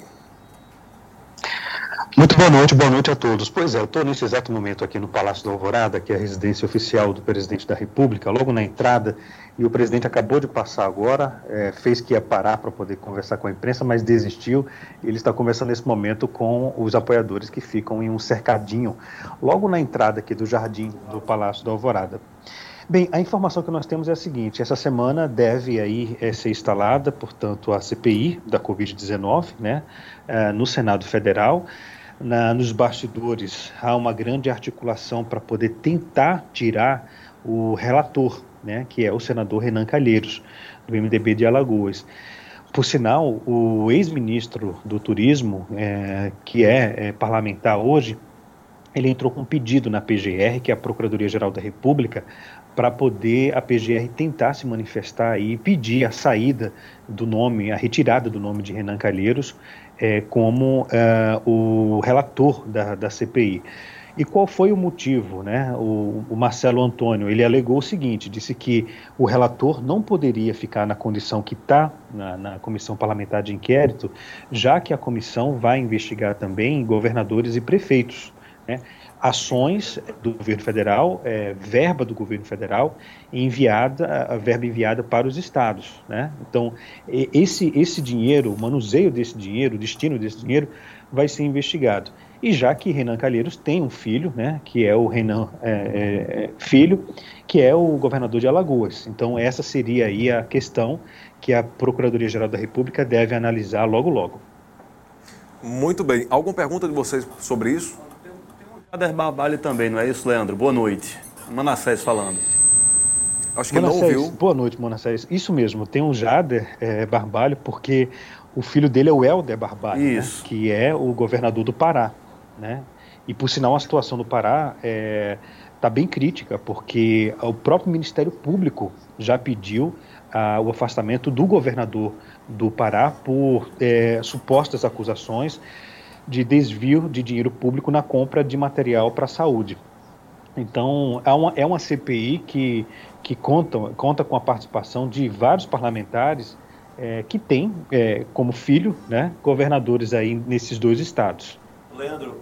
Speaker 14: Muito boa noite, boa noite a todos. Pois é, eu estou nesse exato momento aqui no Palácio da Alvorada, que é a residência oficial do presidente da República, logo na entrada, e o presidente acabou de passar agora, é, fez que ia parar para poder conversar com a imprensa, mas desistiu. Ele está conversando nesse momento com os apoiadores que ficam em um cercadinho, logo na entrada aqui do jardim do Palácio da Alvorada. Bem, a informação que nós temos é a seguinte: essa semana deve aí é, ser instalada, portanto, a CPI da Covid-19, né, é, no Senado Federal. Na, nos bastidores há uma grande articulação para poder tentar tirar o relator, né, que é o senador Renan Calheiros, do MDB de Alagoas. Por sinal, o ex-ministro do Turismo, é, que é, é parlamentar hoje, ele entrou com um pedido na PGR, que é a Procuradoria-Geral da República, para poder a PGR tentar se manifestar e pedir a saída do nome, a retirada do nome de Renan Calheiros é, como uh, o relator da, da CPI. E qual foi o motivo? Né? O, o, Marcelo Antônio ele alegou o seguinte: disse que o relator não poderia ficar na condição que está na, na, comissão parlamentar de inquérito, já que a comissão vai investigar também governadores e prefeitos. Né? Ações do governo federal, é, verba do governo federal enviada, a verba enviada para os estados, né? Então esse esse dinheiro, o manuseio desse dinheiro, o destino desse dinheiro vai ser investigado. E já que Renan Calheiros tem um filho, né, que é o Renan é, é, Filho, que é o governador de Alagoas. Então essa seria aí a questão que a Procuradoria Geral da República deve analisar logo logo.
Speaker 2: Muito bem. Alguma pergunta de vocês sobre isso?
Speaker 10: Jader Barbalho também, não é isso, Leandro? Boa noite. Manassés falando.
Speaker 2: Acho que Manassés, não ouviu.
Speaker 14: Boa noite, Manassés. Isso mesmo, tem um Jader é, Barbalho, porque o filho dele é o Helder Barbalho, né, que é o governador do Pará, né? E por sinal a situação do Pará está bem crítica, porque o próprio Ministério Público já pediu ah, o afastamento do governador do Pará por eh, supostas acusações de desvio de dinheiro público na compra de material para a saúde. Então, é uma, é uma CPI que, que conta, conta com a participação de vários parlamentares eh, que têm eh, como filho né, governadores aí nesses dois estados.
Speaker 4: Leandro,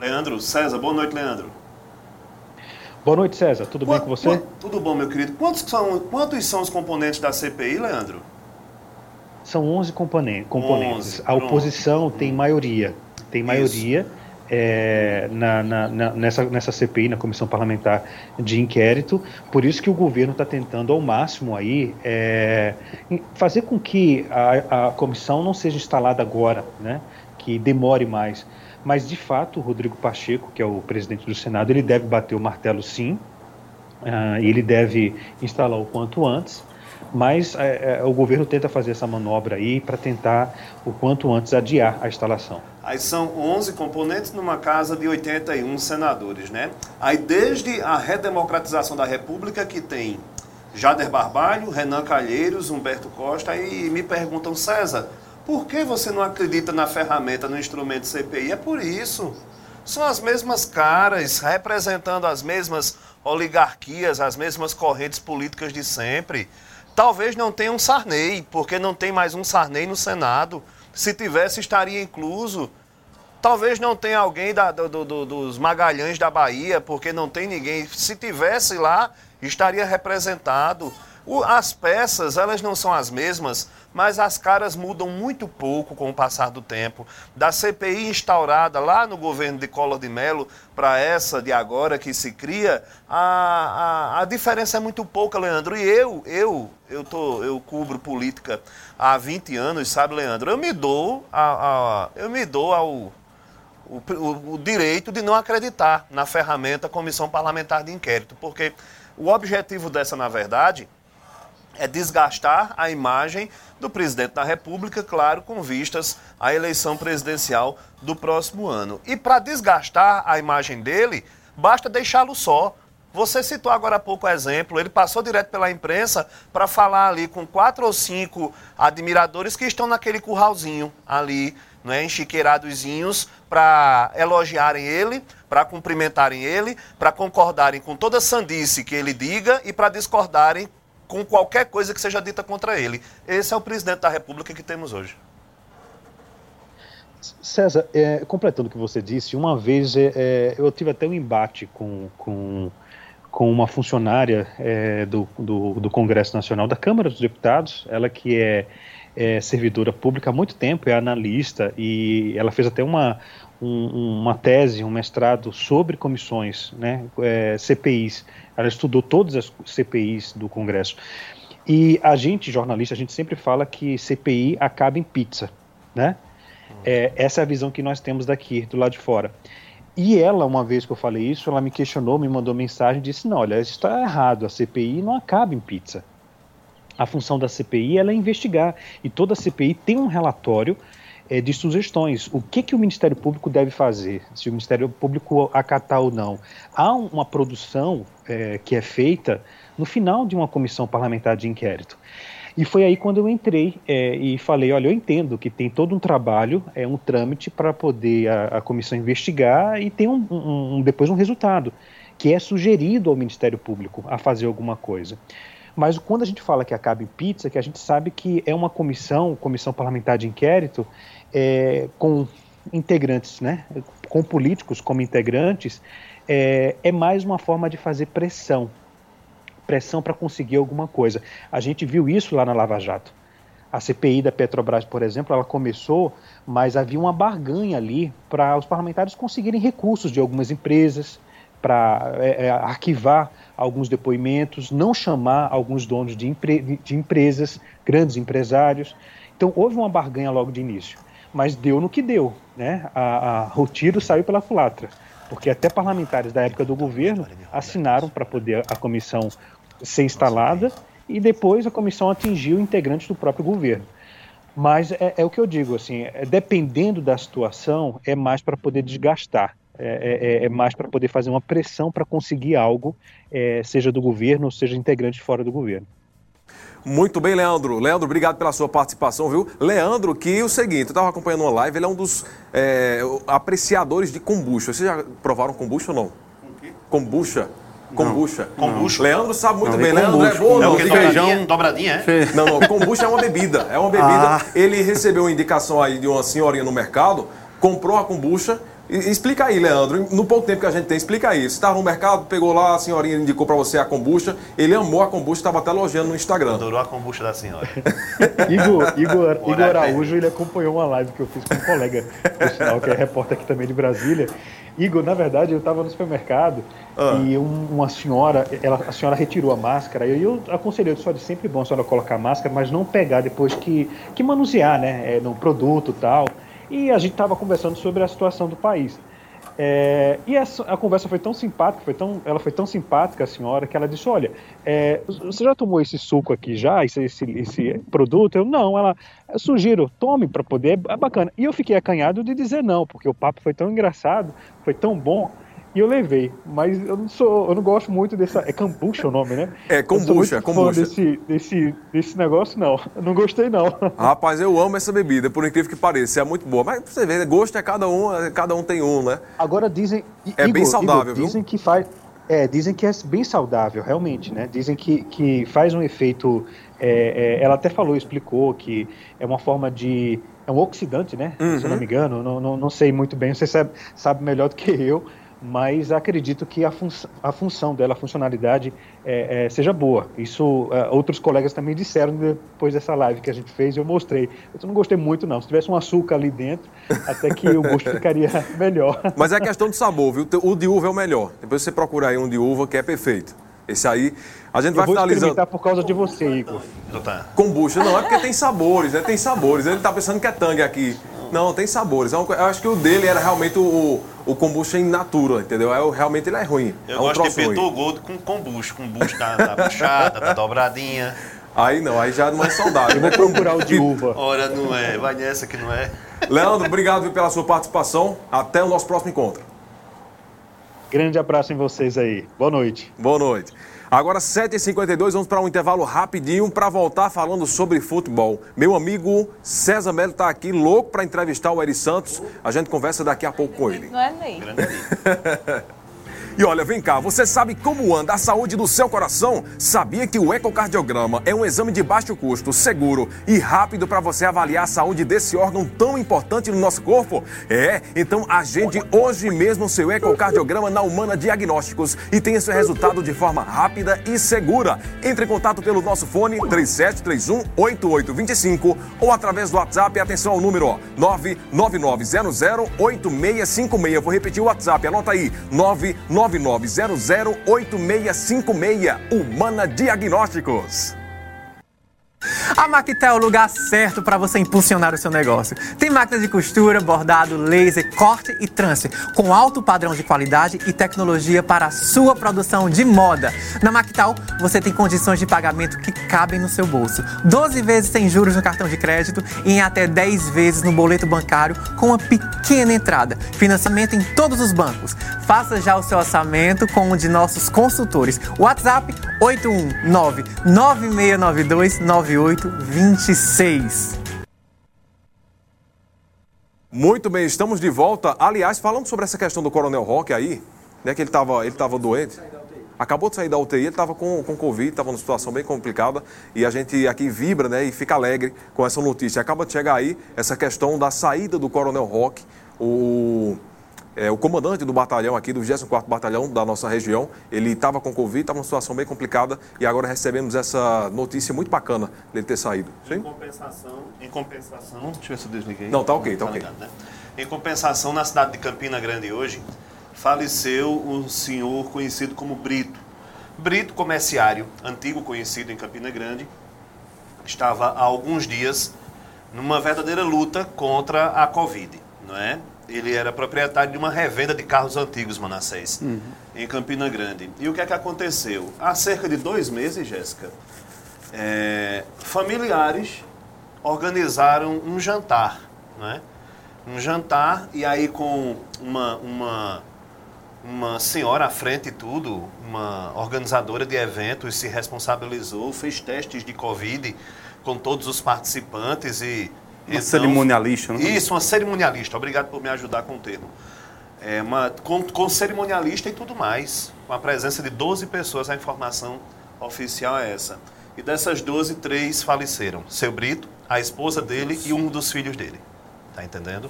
Speaker 4: Leandro, César, boa noite, Leandro.
Speaker 14: Boa noite, César. Tudo bem com você?
Speaker 4: Tudo bom, meu querido. Quantos são, quantos são os componentes da CPI, Leandro?
Speaker 14: São 11 componen- componentes.
Speaker 4: 11,
Speaker 14: a oposição tem maioria. Tem maioria é, na, na- na- nessa, nessa CPI, na Comissão Parlamentar de Inquérito. Por isso que o governo está tentando ao máximo aí é, fazer com que a, a comissão não seja instalada agora, né? que demore mais. Mas, de fato, o Rodrigo Pacheco, que é o presidente do Senado, ele deve bater o martelo sim, ah, ele deve instalar o quanto antes, mas é, é, o governo tenta fazer essa manobra aí para tentar o quanto antes adiar a instalação.
Speaker 4: Aí são 11 componentes numa casa de 81 senadores, né? Aí desde a redemocratização da República que tem Jader Barbalho, Renan Calheiros, Humberto Costa e me perguntam, César, por que você não acredita na ferramenta, no instrumento CPI? É por isso. São as mesmas caras, representando as mesmas oligarquias, as mesmas correntes políticas de sempre. Talvez não tenha um Sarney, porque não tem mais um Sarney no Senado. Se tivesse, estaria incluso. Talvez não tenha alguém da- do- do- do- dos Magalhães da Bahia, porque não tem ninguém. Se tivesse lá, estaria representado. As peças, elas não são as mesmas, mas as caras mudam muito pouco com o passar do tempo. Da CPI instaurada lá no governo de Collor de Mello para essa de agora que se cria, a, a, a diferença é muito pouca, Leandro. E eu, eu, eu, tô, eu cubro política há 20 anos, sabe, Leandro? Eu me dou, a, a- eu me dou ao, o, o- o direito de não acreditar na ferramenta Comissão Parlamentar de Inquérito, porque o objetivo dessa, na verdade, é desgastar a imagem do presidente da República, claro, com vistas à eleição presidencial do próximo ano. E para desgastar a imagem dele, basta deixá-lo só. Você citou agora há pouco o exemplo, ele passou direto pela imprensa para falar ali com quatro ou cinco admiradores que estão naquele curralzinho ali, não é, enchiqueiradozinhos, para elogiarem ele, para cumprimentarem ele, para concordarem com toda sandice que ele diga e para discordarem com qualquer coisa que seja dita contra ele. Esse é o presidente da República que temos hoje.
Speaker 14: César, é, completando o que você disse, uma vez é, é, eu tive até um embate com, com, com uma funcionária é, do, do, do Congresso Nacional, da Câmara dos Deputados, ela que é, é servidora pública há muito tempo, é analista, e ela fez até uma, um- uma tese, um mestrado sobre comissões, né, é, CPIs. Ela estudou todas as CPIs do Congresso. E a gente, jornalista, a gente sempre fala que CPI acaba em pizza, né? É, essa é a visão que nós temos daqui, do lado de fora. E ela, uma vez que eu falei isso, ela me questionou, me mandou mensagem disse: não, olha, isso está errado, a CPI não acaba em pizza. A função da CPI é investigar. E toda CPI tem um relatório eh, de sugestões. O que, que o Ministério Público deve fazer? Se o Ministério Público acatar ou não. Há um- uma produção eh, que é feita no final de uma comissão parlamentar de inquérito. E foi aí quando eu entrei eh, e falei, olha, eu entendo que tem todo um trabalho, é um trâmite para poder a, a comissão investigar e tem um, um- um- depois um resultado, que é sugerido ao Ministério Público a fazer alguma coisa. Mas quando a gente fala que acaba em pizza, que a gente sabe que é uma comissão, comissão parlamentar de inquérito, é, com integrantes, né, com políticos como integrantes, é, é mais uma forma de fazer pressão, pressão para conseguir alguma coisa. A gente viu isso lá na Lava Jato. A CPI da Petrobras, por exemplo, ela começou, mas havia uma barganha ali para os parlamentares conseguirem recursos de algumas empresas, para é, é, arquivar alguns depoimentos, não chamar alguns donos de, empre de empresas, grandes empresários. Então houve uma barganha logo de início, mas deu no que deu. Né? A, a, o tiro saiu pela culatra, porque até parlamentares da época do governo assinaram para poder a comissão ser instalada e depois a comissão atingiu integrantes do próprio governo. Mas é, é o que eu digo, assim, é, dependendo da situação, é mais para poder desgastar. É, é, é mais para poder fazer uma pressão para conseguir algo, é, seja do governo ou seja integrante fora do governo.
Speaker 2: Muito bem, Leandro. Leandro, obrigado pela sua participação, viu? Leandro, que é o seguinte, eu estava acompanhando uma live, ele é um dos é, apreciadores de kombucha. Vocês já provaram kombucha ou não? Kombucha? Kombucha.
Speaker 4: Kombucha.
Speaker 2: Leandro sabe muito
Speaker 4: Não,
Speaker 2: bem. Leandro é bom,
Speaker 4: É
Speaker 2: não?
Speaker 4: o? Dobradinha? Dobradinha, é?
Speaker 2: Não, não. Kombucha é uma bebida. É uma bebida.
Speaker 4: Ah.
Speaker 2: Ele recebeu uma indicação aí de uma senhorinha no mercado, comprou a kombucha. E- Explica aí, Leandro, no pouco tempo que a gente tem, explica aí. Você estava no mercado, pegou lá, a senhorinha indicou para você a kombucha, ele amou a kombucha, estava até elogiando no Instagram.
Speaker 4: Adorou a kombucha da senhora. [laughs]
Speaker 14: Igor, Igor, Igor Araújo, ele acompanhou uma live que eu fiz com um colega, por sinal, que é repórter aqui também de Brasília. Igor, na verdade, eu estava no supermercado e um- uma senhora, ela, a senhora retirou a máscara e eu aconselhei, eu disse, olha, sempre bom a senhora colocar a máscara, mas não pegar depois que, que manusear, né, é, no produto e tal. E a gente estava conversando sobre a situação do país. É, e a, a conversa foi tão simpática, foi tão, ela foi tão simpática, a senhora, que ela disse: Olha, é, você já tomou esse suco aqui já, esse, esse, esse produto? Eu não, ela eu sugiro, tome para poder, é bacana. E eu fiquei acanhado de dizer não, porque o papo foi tão engraçado, foi tão bom. E eu levei, mas eu não sou, eu não gosto muito dessa. É kombucha o nome, né?
Speaker 2: É,
Speaker 14: Eu sou
Speaker 2: kombucha, kombucha.
Speaker 14: Desse, desse, desse negócio, não. Eu não gostei, não.
Speaker 2: Rapaz, eu amo essa bebida, por incrível que pareça, é muito boa. Mas pra você ver, gosto é cada um, é- cada um tem um, né?
Speaker 14: Agora dizem.
Speaker 2: É bem saudável, viu?
Speaker 14: Dizem que faz. É, dizem que é bem saudável, realmente, né? Dizem que, que faz um efeito. é, é, ela até falou, explicou que é uma forma de. É um oxidante, né? Se eu não
Speaker 2: Uhum.
Speaker 14: me engano, não, não, não sei muito bem, você sabe, sabe melhor do que eu, mas acredito que a, fun a função dela, a funcionalidade, é, é, seja boa. Isso é, outros colegas também disseram depois dessa live que a gente fez, eu mostrei. Eu não gostei muito, não. Se tivesse um açúcar ali dentro, até que o gosto ficaria [laughs] melhor.
Speaker 2: Mas é questão de sabor, viu? O de uva é o melhor. Depois você procura aí um de uva que é perfeito. Esse aí, a gente
Speaker 14: Eu
Speaker 2: vai
Speaker 14: vou
Speaker 2: finalizando.
Speaker 14: por causa de você, Igor.
Speaker 2: Kombucha, não, é porque tem sabores, né? Tem sabores. Ele tá pensando que é tangue aqui. Não, tem sabores. É Eu acho que o dele era realmente o, o kombucha in natura, entendeu? É, o- realmente ele é ruim.
Speaker 4: Eu
Speaker 2: é um
Speaker 4: gosto de Gold com kombucha. Kombucha da, da puxada, da dobradinha.
Speaker 2: Aí não, aí já não é saudável.
Speaker 14: Eu vou procurar o de uva.
Speaker 4: Ora, não é. Vai nessa que não é.
Speaker 2: Leandro, obrigado pela sua participação. Até o nosso próximo encontro.
Speaker 14: Grande abraço em vocês aí. Boa noite.
Speaker 2: Boa noite. Agora, 7h52, vamos para um intervalo rapidinho para voltar falando sobre futebol. Meu amigo César Melo está aqui, louco para entrevistar o Eri Santos. A gente conversa daqui a pouco com ele.
Speaker 9: Não é Ney. [laughs]
Speaker 2: E olha, vem cá, você sabe como anda a saúde do seu coração? Sabia que o ecocardiograma é um exame de baixo custo, seguro e rápido para você avaliar a saúde desse órgão tão importante no nosso corpo? É, então agende hoje mesmo o seu ecocardiograma na Humana Diagnósticos e tenha seu resultado de forma rápida e segura. Entre em contato pelo nosso fone 3731-8825 ou através do WhatsApp, atenção ao número ó, 999008656. Vou repetir o WhatsApp, anota aí, 999008656. Humana Diagnósticos.
Speaker 15: A Maquita é o lugar certo para você impulsionar o seu negócio. Tem máquinas de costura, bordado, laser, corte e transfer, com alto padrão de qualidade e tecnologia para a sua produção de moda. Na Mactal, você tem condições de pagamento que cabem no seu bolso. 12 vezes sem juros no cartão de crédito e em até 10 vezes no boleto bancário com uma pequena entrada. Financiamento em todos os bancos. Faça já o seu orçamento com um de nossos consultores. WhatsApp 819 9692 9826.
Speaker 2: Muito bem, estamos de volta. Aliás, falando sobre essa questão do Coronel Roque aí, né, que ele estava ele tava doente. Acabou de sair da UTI, ele estava com, com Covid, estava numa situação bem complicada e a gente aqui vibra né, e fica alegre com essa notícia. Acaba de chegar aí essa questão da saída do Coronel Roque, o, é, o comandante do batalhão aqui, do 24º Batalhão da nossa região, ele estava com Covid, estava numa situação bem complicada e agora recebemos essa notícia muito bacana dele ter saído.
Speaker 4: Em compensação, em compensação, deixa eu ver se eu desliguei.
Speaker 2: Não, tá ok, tá ok.
Speaker 4: ligado, né? Em compensação, na cidade de Campina Grande hoje, faleceu um senhor conhecido como Brito. Brito, comerciário, antigo conhecido em Campina Grande, estava há alguns dias numa verdadeira luta contra a Covid, não é? Ele era proprietário de uma revenda de carros antigos, Manassés, em Campina Grande. E o que é que aconteceu? Há cerca de dois meses, Jéssica, é, familiares organizaram um jantar, né? Um jantar e aí com uma, uma, uma senhora à frente e tudo, uma organizadora de eventos se responsabilizou, fez testes de Covid com todos os participantes e...
Speaker 10: Uma cerimonialista, né?
Speaker 4: Isso, uma cerimonialista. Obrigado por me ajudar com o termo. É uma, com, com cerimonialista e tudo mais. Com a presença de 12 pessoas, a informação oficial é essa. E dessas 12, três faleceram. Seu Brito, a esposa dele e um dos filhos dele. Tá entendendo?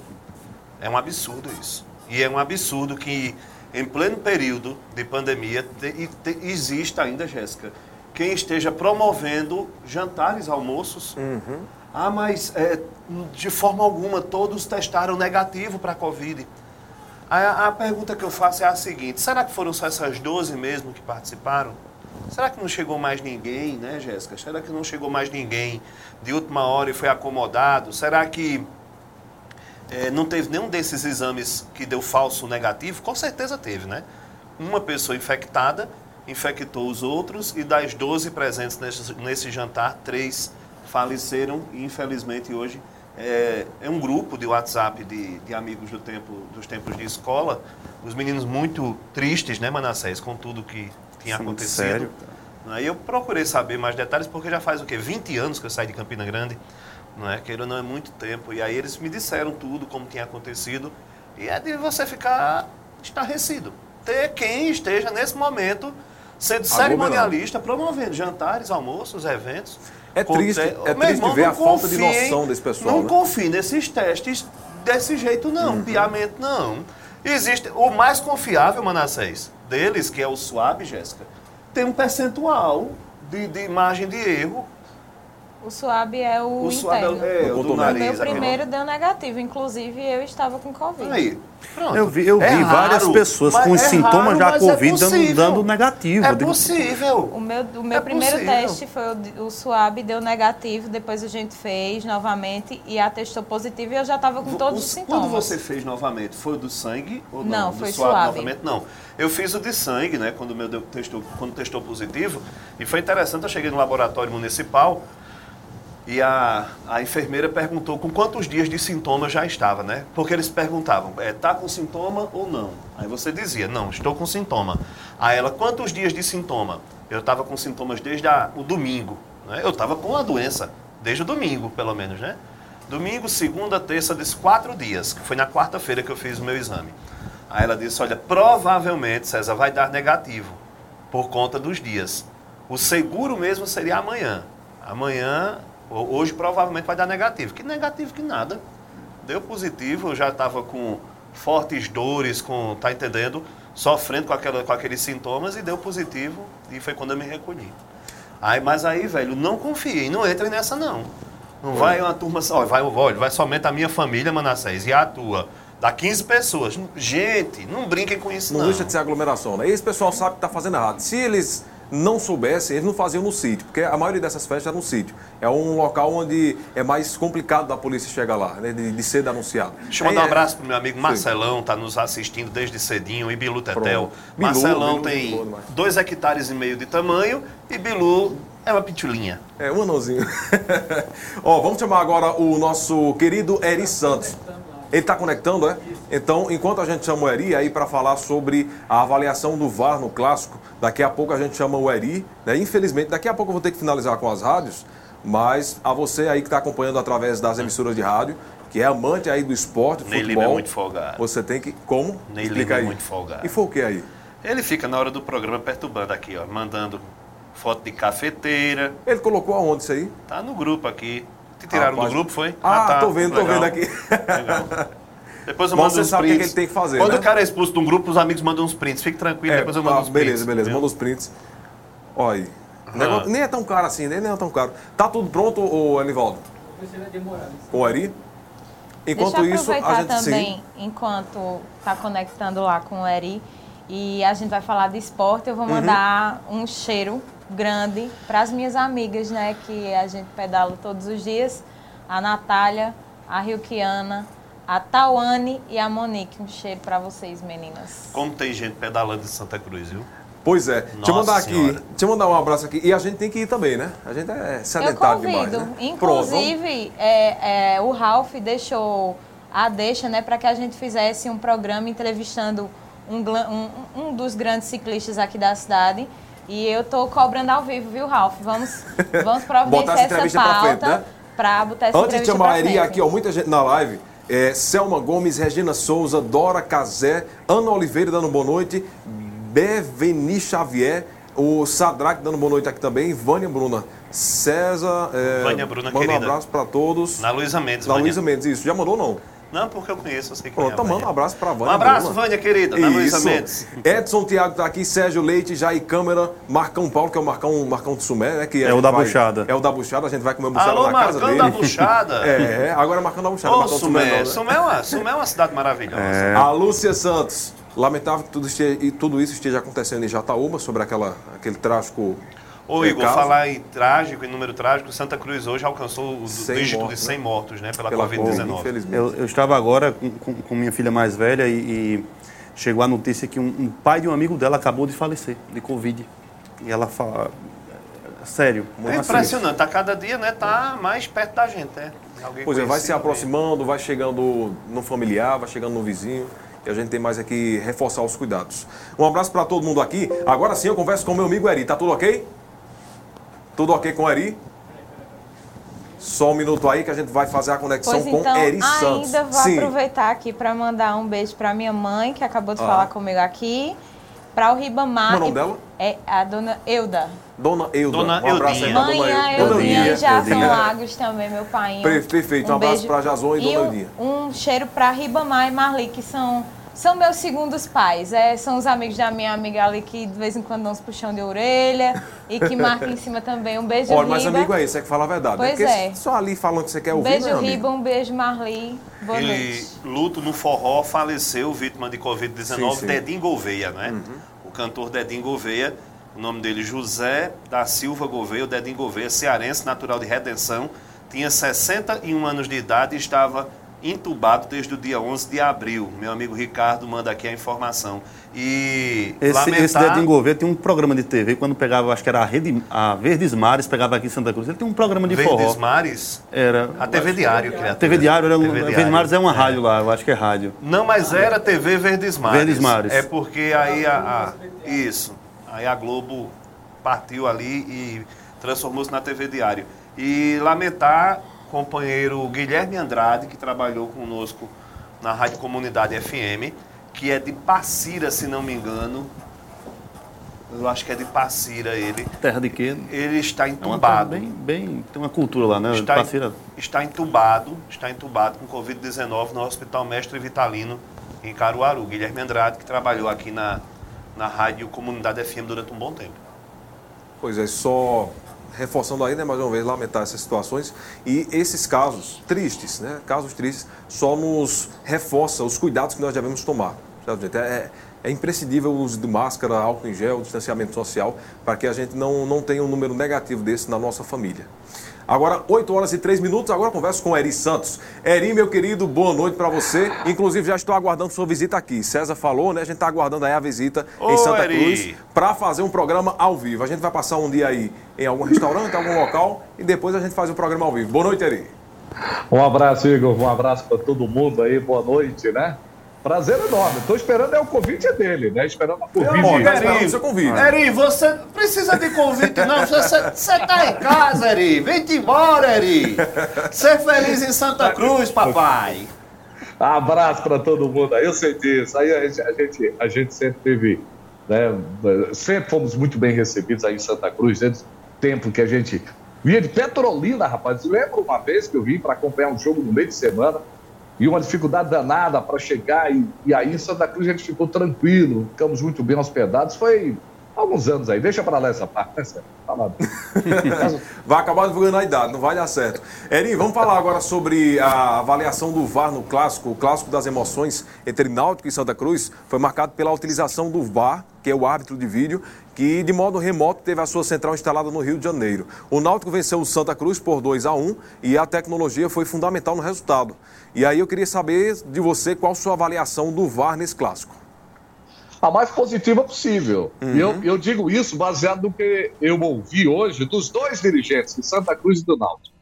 Speaker 4: É um absurdo isso. E é um absurdo que, em pleno período de pandemia, te, te, exista ainda, Jéssica, quem esteja promovendo jantares, almoços.
Speaker 2: Uhum.
Speaker 4: Ah, mas é, de forma alguma todos testaram negativo para a Covid. A, pergunta que eu faço é a seguinte: será que foram só essas 12 mesmo que participaram? Será que não chegou mais ninguém, né, Jéssica? Será que não chegou mais ninguém de última hora e foi acomodado? Será que é, não teve nenhum desses exames que deu falso negativo? Com certeza teve, né? Uma pessoa infectada infectou os outros e das 12 presentes nesse, nesse jantar, três faleceram e infelizmente hoje é, é, um grupo de WhatsApp de, de amigos do tempo, dos tempos de escola, os meninos muito tristes, né, Manassés, com tudo que tinha
Speaker 10: Sim,
Speaker 4: acontecido.
Speaker 10: sério?
Speaker 4: Aí eu procurei saber mais detalhes, porque já faz o quê? 20 anos que eu saí de Campina Grande, não é? Queira não é muito tempo. E aí eles me disseram tudo, como tinha acontecido. E é de você ficar estarrecido. Ter quem esteja nesse momento sendo cerimonialista, promovendo jantares, almoços, eventos.
Speaker 2: É triste,
Speaker 4: te-
Speaker 2: é
Speaker 4: Meu
Speaker 2: triste
Speaker 4: irmão,
Speaker 2: ver
Speaker 4: não
Speaker 2: a falta de noção desse pessoal,
Speaker 4: Não
Speaker 2: né?
Speaker 4: confie nesses testes desse jeito, não. Piamento, não. Existe. O mais confiável, Manassés, deles, que é o Suave, Jéssica, tem um percentual de, de margem de erro.
Speaker 9: O suave é o,
Speaker 4: O suave é o-
Speaker 9: interno.
Speaker 4: é, o do nariz,
Speaker 9: meu
Speaker 4: aquele.
Speaker 9: primeiro deu negativo, inclusive eu estava com Covid.
Speaker 4: Aí, pronto.
Speaker 10: Eu vi, eu vi
Speaker 4: É
Speaker 10: várias
Speaker 4: raro,
Speaker 10: pessoas
Speaker 4: mas
Speaker 10: com os
Speaker 4: é
Speaker 10: sintomas
Speaker 4: raro,
Speaker 10: da
Speaker 4: mas é
Speaker 10: Covid dando, dando negativo.
Speaker 4: É possível.
Speaker 9: O meu, o meu
Speaker 4: É
Speaker 9: primeiro
Speaker 4: possível.
Speaker 9: teste foi o, o suave, deu negativo, depois a gente fez novamente e atestou positivo e eu já estava com todos
Speaker 4: O-
Speaker 9: os sintomas.
Speaker 4: Quando você fez novamente, foi o do sangue ou não?
Speaker 9: Não,
Speaker 4: do
Speaker 9: foi
Speaker 4: suave,
Speaker 9: suave.
Speaker 4: novamente? Não. Eu fiz o de sangue, né? Quando o meu deu- testou, quando testou positivo. E foi interessante, eu cheguei no laboratório municipal e a, a enfermeira perguntou com quantos dias de sintoma já estava, né? Porque eles perguntavam, é, tá com sintoma ou não? Aí você dizia, não, estou com sintoma. Aí ela, quantos dias de sintoma? Eu estava com sintomas desde a- o domingo. Né? Eu estava com a doença desde o domingo, pelo menos, né? Domingo, segunda, terça, desses quatro dias, que foi na quarta-feira que eu fiz o meu exame. Aí ela disse, olha, provavelmente, César, vai dar negativo, por conta dos dias. O seguro mesmo seria amanhã. Amanhã, hoje provavelmente vai dar negativo. Que negativo que nada. Deu positivo, eu já estava com fortes dores, com, tá entendendo? Sofrendo com, aquela, com aqueles sintomas e deu positivo e foi quando eu me recolhi. Aí, mas aí, velho, não confiem, não entrem nessa não. Não vai uma turma só, vai, olha, vai somente a minha família, Manassés, e a tua. Dá 15 pessoas. Gente, não brinquem com isso
Speaker 2: Não,
Speaker 4: não.
Speaker 2: deixa de ser aglomeração, né? Esse pessoal sabe que está fazendo errado. Se eles não soubessem, eles não faziam no sítio, porque a maioria dessas festas é no sítio. É um local onde é mais complicado da polícia chegar lá, né? De, de ser denunciado.
Speaker 4: Deixa eu mandar um
Speaker 2: É,
Speaker 4: abraço pro meu amigo Marcelão, tá nos assistindo desde cedinho, e Bilu Tetel.
Speaker 2: Bilu,
Speaker 4: Marcelão
Speaker 2: Bilu,
Speaker 4: tem
Speaker 2: demais.
Speaker 4: dois hectares e meio de tamanho e Bilu é uma pitulinha.
Speaker 2: É, um anãozinho. [laughs] Ó, vamos chamar agora o nosso querido Eri Santos. Ele está conectando, é? Então, enquanto a gente chama o Eri aí para falar sobre a avaliação do VAR no clássico, daqui a pouco a gente chama o Eri, né? Infelizmente, daqui a pouco eu vou ter que finalizar com as rádios, mas a você aí que está acompanhando através das emissoras de rádio, que é amante aí do esporte, do
Speaker 4: Ney Lima
Speaker 2: futebol,
Speaker 4: é muito folgado.
Speaker 2: você tem que como?
Speaker 4: Ney
Speaker 2: Explica
Speaker 4: Lima é
Speaker 2: aí.
Speaker 4: muito folgado.
Speaker 2: E foi o que aí?
Speaker 4: Ele fica na hora do programa perturbando aqui, ó, mandando foto de cafeteira.
Speaker 2: Ele colocou aonde isso aí?
Speaker 4: Tá no grupo aqui. Te tiraram
Speaker 2: Rapaz.
Speaker 4: do grupo, foi?
Speaker 2: Ah, tô vendo, tô
Speaker 4: legal.
Speaker 2: vendo aqui.
Speaker 4: Legal. [laughs] Depois eu mando
Speaker 2: você
Speaker 4: uns
Speaker 2: sabe o que
Speaker 4: prints.
Speaker 2: que ele tem que fazer,
Speaker 4: Quando
Speaker 2: né?
Speaker 4: o cara é expulso de um grupo, os amigos mandam uns prints. Fique tranquilo,
Speaker 2: É,
Speaker 4: depois eu mando
Speaker 2: tá,
Speaker 4: uns prints.
Speaker 2: beleza, beleza, manda os prints. Olha aí. Negócio nem é tão caro assim, nem, nem é tão caro. Tá tudo pronto, ô Anivaldo? O Eri? Enquanto isso, a
Speaker 9: aproveitar
Speaker 2: gente
Speaker 9: também,
Speaker 2: sim.
Speaker 9: enquanto está conectando lá com o Eri, e a gente vai falar de esporte, eu vou
Speaker 2: Uhum.
Speaker 9: mandar um cheiro grande para as minhas amigas, né, que a gente pedala todos os dias, a Natália, a Rilkiana, a Tawane e a Monique. Um cheiro para vocês, meninas.
Speaker 4: Como tem gente pedalando em Santa Cruz, viu?
Speaker 2: Pois é. deixa eu
Speaker 4: Nossa
Speaker 2: mandar aqui,
Speaker 4: Senhora.
Speaker 2: deixa eu mandar um abraço aqui. E a gente tem que ir também, né? A gente é sedentário demais, né?
Speaker 9: Inclusive, é, é, o Ralph deixou a deixa né, para que a gente fizesse um programa entrevistando um, um- um dos grandes ciclistas aqui da cidade. E eu tô cobrando ao vivo, viu, Ralph? Vamos, vamos providenciar
Speaker 2: essa
Speaker 9: essa
Speaker 2: entrevista pra frente,
Speaker 9: pauta
Speaker 2: né?
Speaker 9: para botar essa
Speaker 2: Antes de chamar aqui, ó, muita gente na live. É, Selma Gomes, Regina Souza, Dora Cazé, Ana Oliveira dando boa noite, Beveni Xavier, o Sadraque dando boa noite aqui também, Vânia Bruna, César. É,
Speaker 4: Vânia Bruna,
Speaker 2: manda um
Speaker 4: querida.
Speaker 2: abraço para todos.
Speaker 4: Na Luísa Mendes,
Speaker 2: Na
Speaker 4: Vânia.
Speaker 2: Luísa Mendes, isso. Já mandou não?
Speaker 4: Não, porque eu conheço, eu sei quem
Speaker 2: Pronto,
Speaker 4: é.
Speaker 2: então manda um abraço para Vânia.
Speaker 4: Um abraço,
Speaker 2: Bruna.
Speaker 4: Vânia, querida, na Luísa
Speaker 2: Isso.
Speaker 4: Mendes.
Speaker 2: Edson Thiago tá aqui, Sérgio Leite, Jair Câmara, Marcão Paulo, que é o Marcão, Marcão do Sumé, né? Que a
Speaker 10: É o da
Speaker 2: vai-
Speaker 10: buchada.
Speaker 2: É o da buchada, a gente vai comer buchada
Speaker 4: Alô,
Speaker 2: na casa
Speaker 4: Marcão
Speaker 2: dele.
Speaker 4: da buchada. [laughs]
Speaker 2: É, agora é Marcão da buchada.
Speaker 4: Ô,
Speaker 2: Marcão do Sumé, não,
Speaker 4: Sumé,
Speaker 2: né?
Speaker 4: Sumé, é uma, Sumé é uma cidade maravilhosa.
Speaker 2: A Lúcia Santos. Lamentável que tudo, esteja, e tudo isso esteja acontecendo em Jataúba, sobre aquela, aquele trágico.
Speaker 4: Ô, Igor,
Speaker 2: caso.
Speaker 4: falar em trágico, em número trágico, Santa Cruz hoje alcançou o
Speaker 2: 100
Speaker 4: dígito
Speaker 2: mortos,
Speaker 4: de 100
Speaker 2: né?
Speaker 4: mortos, né, pela,
Speaker 2: Pela
Speaker 4: Covid-19.
Speaker 2: Covid,
Speaker 10: Eu, eu estava agora com, com- com minha filha mais velha e, e chegou a notícia que um, um pai de um amigo dela acabou de falecer de Covid. E ela fala. Sério.
Speaker 4: É
Speaker 10: assim,
Speaker 4: impressionante, tá cada dia, né, tá mais perto da gente, né? Alguém
Speaker 2: Pois é, vai se aproximando, vai chegando no familiar, vai chegando no vizinho. E a gente tem mais aqui reforçar os cuidados. Um abraço para todo mundo aqui. Agora sim eu converso com o meu amigo Eri. Tá tudo ok? Tudo ok com o Eri? Só um minuto aí que a gente vai fazer a conexão
Speaker 9: Pois
Speaker 2: com
Speaker 9: então,
Speaker 2: Eri Santos.
Speaker 9: ainda vou
Speaker 2: Sim.
Speaker 9: aproveitar aqui para mandar um beijo para minha mãe, que acabou de
Speaker 2: Ah.
Speaker 9: falar comigo aqui, para o Ribamar.
Speaker 2: É o nome
Speaker 9: e-
Speaker 2: dela?
Speaker 9: É a dona Euda.
Speaker 2: Dona Euda.
Speaker 4: Dona
Speaker 2: um abraço aí pra
Speaker 9: Mãe,
Speaker 2: Dona.
Speaker 9: Eudinha, já
Speaker 2: Eudinha.
Speaker 9: são Lagos também, meu pai.
Speaker 2: Per- perfeito, um abraço pra Jason e Dona
Speaker 9: um,
Speaker 2: Eudinha.
Speaker 9: um cheiro para Ribamar e Marli, que são, são meus segundos pais. É, são os amigos da minha amiga ali que de vez em quando dão uns puxão de orelha e que marcam em cima também. Um beijo,
Speaker 2: Olha, mas amigo é esse, é que fala a verdade. né?
Speaker 9: Pois
Speaker 2: Porque
Speaker 9: é.
Speaker 2: só ali falando que você quer
Speaker 9: Um
Speaker 2: ouvir,
Speaker 9: beijo,
Speaker 2: né, amigo?
Speaker 9: Riba, um beijo, Marli. Boa
Speaker 4: Ele,
Speaker 9: noite.
Speaker 4: luto no forró, faleceu vítima de Covid-19,
Speaker 2: Sim, sim.
Speaker 4: Dedinho Gouveia, né? O cantor Dedinho Gouveia, o nome dele José da Silva Gouveia, o Dedinho Gouveia, cearense, natural de Redenção, tinha 61 anos de idade e estava entubado desde o dia 11 de abril. Meu amigo Ricardo manda aqui a informação. E
Speaker 10: Esse,
Speaker 4: lamentar...
Speaker 10: esse Dedinho Gouveia tinha um programa de TV, quando pegava, acho que era a, Rede, a Verdes Mares, pegava aqui em Santa Cruz. Ele tinha um programa de
Speaker 4: Verdes
Speaker 10: forró.
Speaker 4: Mares?
Speaker 10: Era.
Speaker 4: A TV Diário, criatura.
Speaker 10: A TV Diário, era um,
Speaker 4: TV
Speaker 10: a
Speaker 4: Diário.
Speaker 10: Verdes Mares é uma rádio lá, eu acho que é rádio.
Speaker 4: Não, mas era TV Verdes Mares.
Speaker 10: Verdes Mares.
Speaker 4: É porque aí a, a- isso, aí a Globo partiu ali e transformou-se na TV Diário. E lamentar companheiro Guilherme Andrade, que trabalhou conosco na Rádio Comunidade FM, que é de Passira, se não me engano. Eu acho que é de Passira ele.
Speaker 10: Terra de quê?
Speaker 4: Ele está
Speaker 10: É
Speaker 4: entubado.
Speaker 10: bem, bem. Tem uma cultura lá, né?
Speaker 4: Está,
Speaker 10: Passira.
Speaker 4: está entubado, está entubado com Covid-19 no Hospital Mestre Vitalino, em Caruaru. Guilherme Andrade, que trabalhou aqui na, na Rádio Comunidade FM durante um bom tempo.
Speaker 2: Pois é, só reforçando né, mais uma vez, lamentar essas situações. E esses casos tristes, né, casos tristes, só nos reforça os cuidados que nós devemos tomar. Certo, gente? É, é imprescindível o uso de máscara, álcool em gel, distanciamento social, para que a gente não, não tenha um número negativo desse na nossa família. Agora, 8 horas e 3 minutos, agora eu converso com o Eri Santos. Eri, meu querido, boa noite para você. Inclusive, já estou aguardando sua visita aqui. César falou, né? A gente está aguardando aí a visita
Speaker 4: Ô,
Speaker 2: em Santa
Speaker 4: Eri.
Speaker 2: Cruz para fazer um programa ao vivo. A gente vai passar um dia aí em algum restaurante, algum local e depois a gente faz o programa ao vivo. Boa noite, Eri.
Speaker 16: Um abraço, Igor. Um abraço para todo mundo aí. Boa noite, né? Prazer enorme. Estou esperando é o convite dele, né? Esperando a convite.
Speaker 4: Eri, você não precisa de convite, não. Você, você tá em casa, Eri. Vem-te embora, Eri. Ser feliz em Santa Cruz, papai.
Speaker 16: Abraço para todo mundo aí. Eu sei disso. Aí a gente, a gente, a gente sempre teve, né? Sempre fomos muito bem recebidos aí em Santa Cruz, desde o tempo que a gente vinha de Petrolina, rapaz. Lembro uma vez que eu vim para acompanhar um jogo no meio de semana e uma dificuldade danada para chegar. E, e aí Santa Cruz a gente ficou tranquilo, ficamos muito bem hospedados. Foi alguns anos aí. Deixa para lá essa parte, né? Tá. [laughs]
Speaker 2: Vai acabar divulgando a idade, não vai dar certo. Eri, vamos falar agora sobre a avaliação do VAR no clássico. O clássico das emoções entre Náutico e Santa Cruz foi marcado pela utilização do VAR, que é o árbitro de vídeo, que de modo remoto teve a sua central instalada no Rio de Janeiro. O Náutico venceu o Santa Cruz por 2 a 1 e a tecnologia foi fundamental no resultado. E aí eu queria saber de você qual sua avaliação do VAR nesse clássico.
Speaker 16: a mais positiva possível.
Speaker 2: Uhum.
Speaker 16: E eu, eu digo isso baseado no que eu ouvi hoje dos dois dirigentes, de Santa Cruz e do Náutico.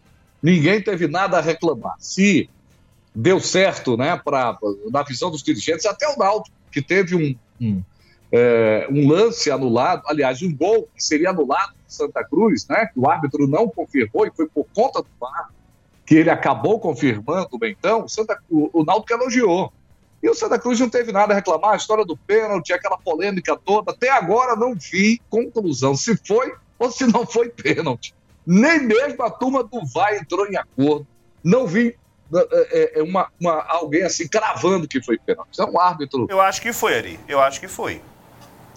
Speaker 16: Ninguém teve nada a reclamar. Se deu certo, né, pra, na visão dos dirigentes, até o Náutico, que teve um, um, é, um lance anulado, aliás, um gol que seria anulado em Santa Cruz, né, que o árbitro não confirmou e foi por conta do VAR que ele acabou confirmando o Bentão, o, Santa, o, o Náutico elogiou. E o Santa Cruz não teve nada a reclamar, a história do pênalti, aquela polêmica toda. Até agora não vi conclusão se foi ou se não foi pênalti. Nem mesmo a turma do VAR entrou em acordo. Não vi é, é, uma, uma, alguém assim cravando que foi pênalti. Então, um árbitro.
Speaker 4: Eu acho que foi, Ari. Eu acho que foi.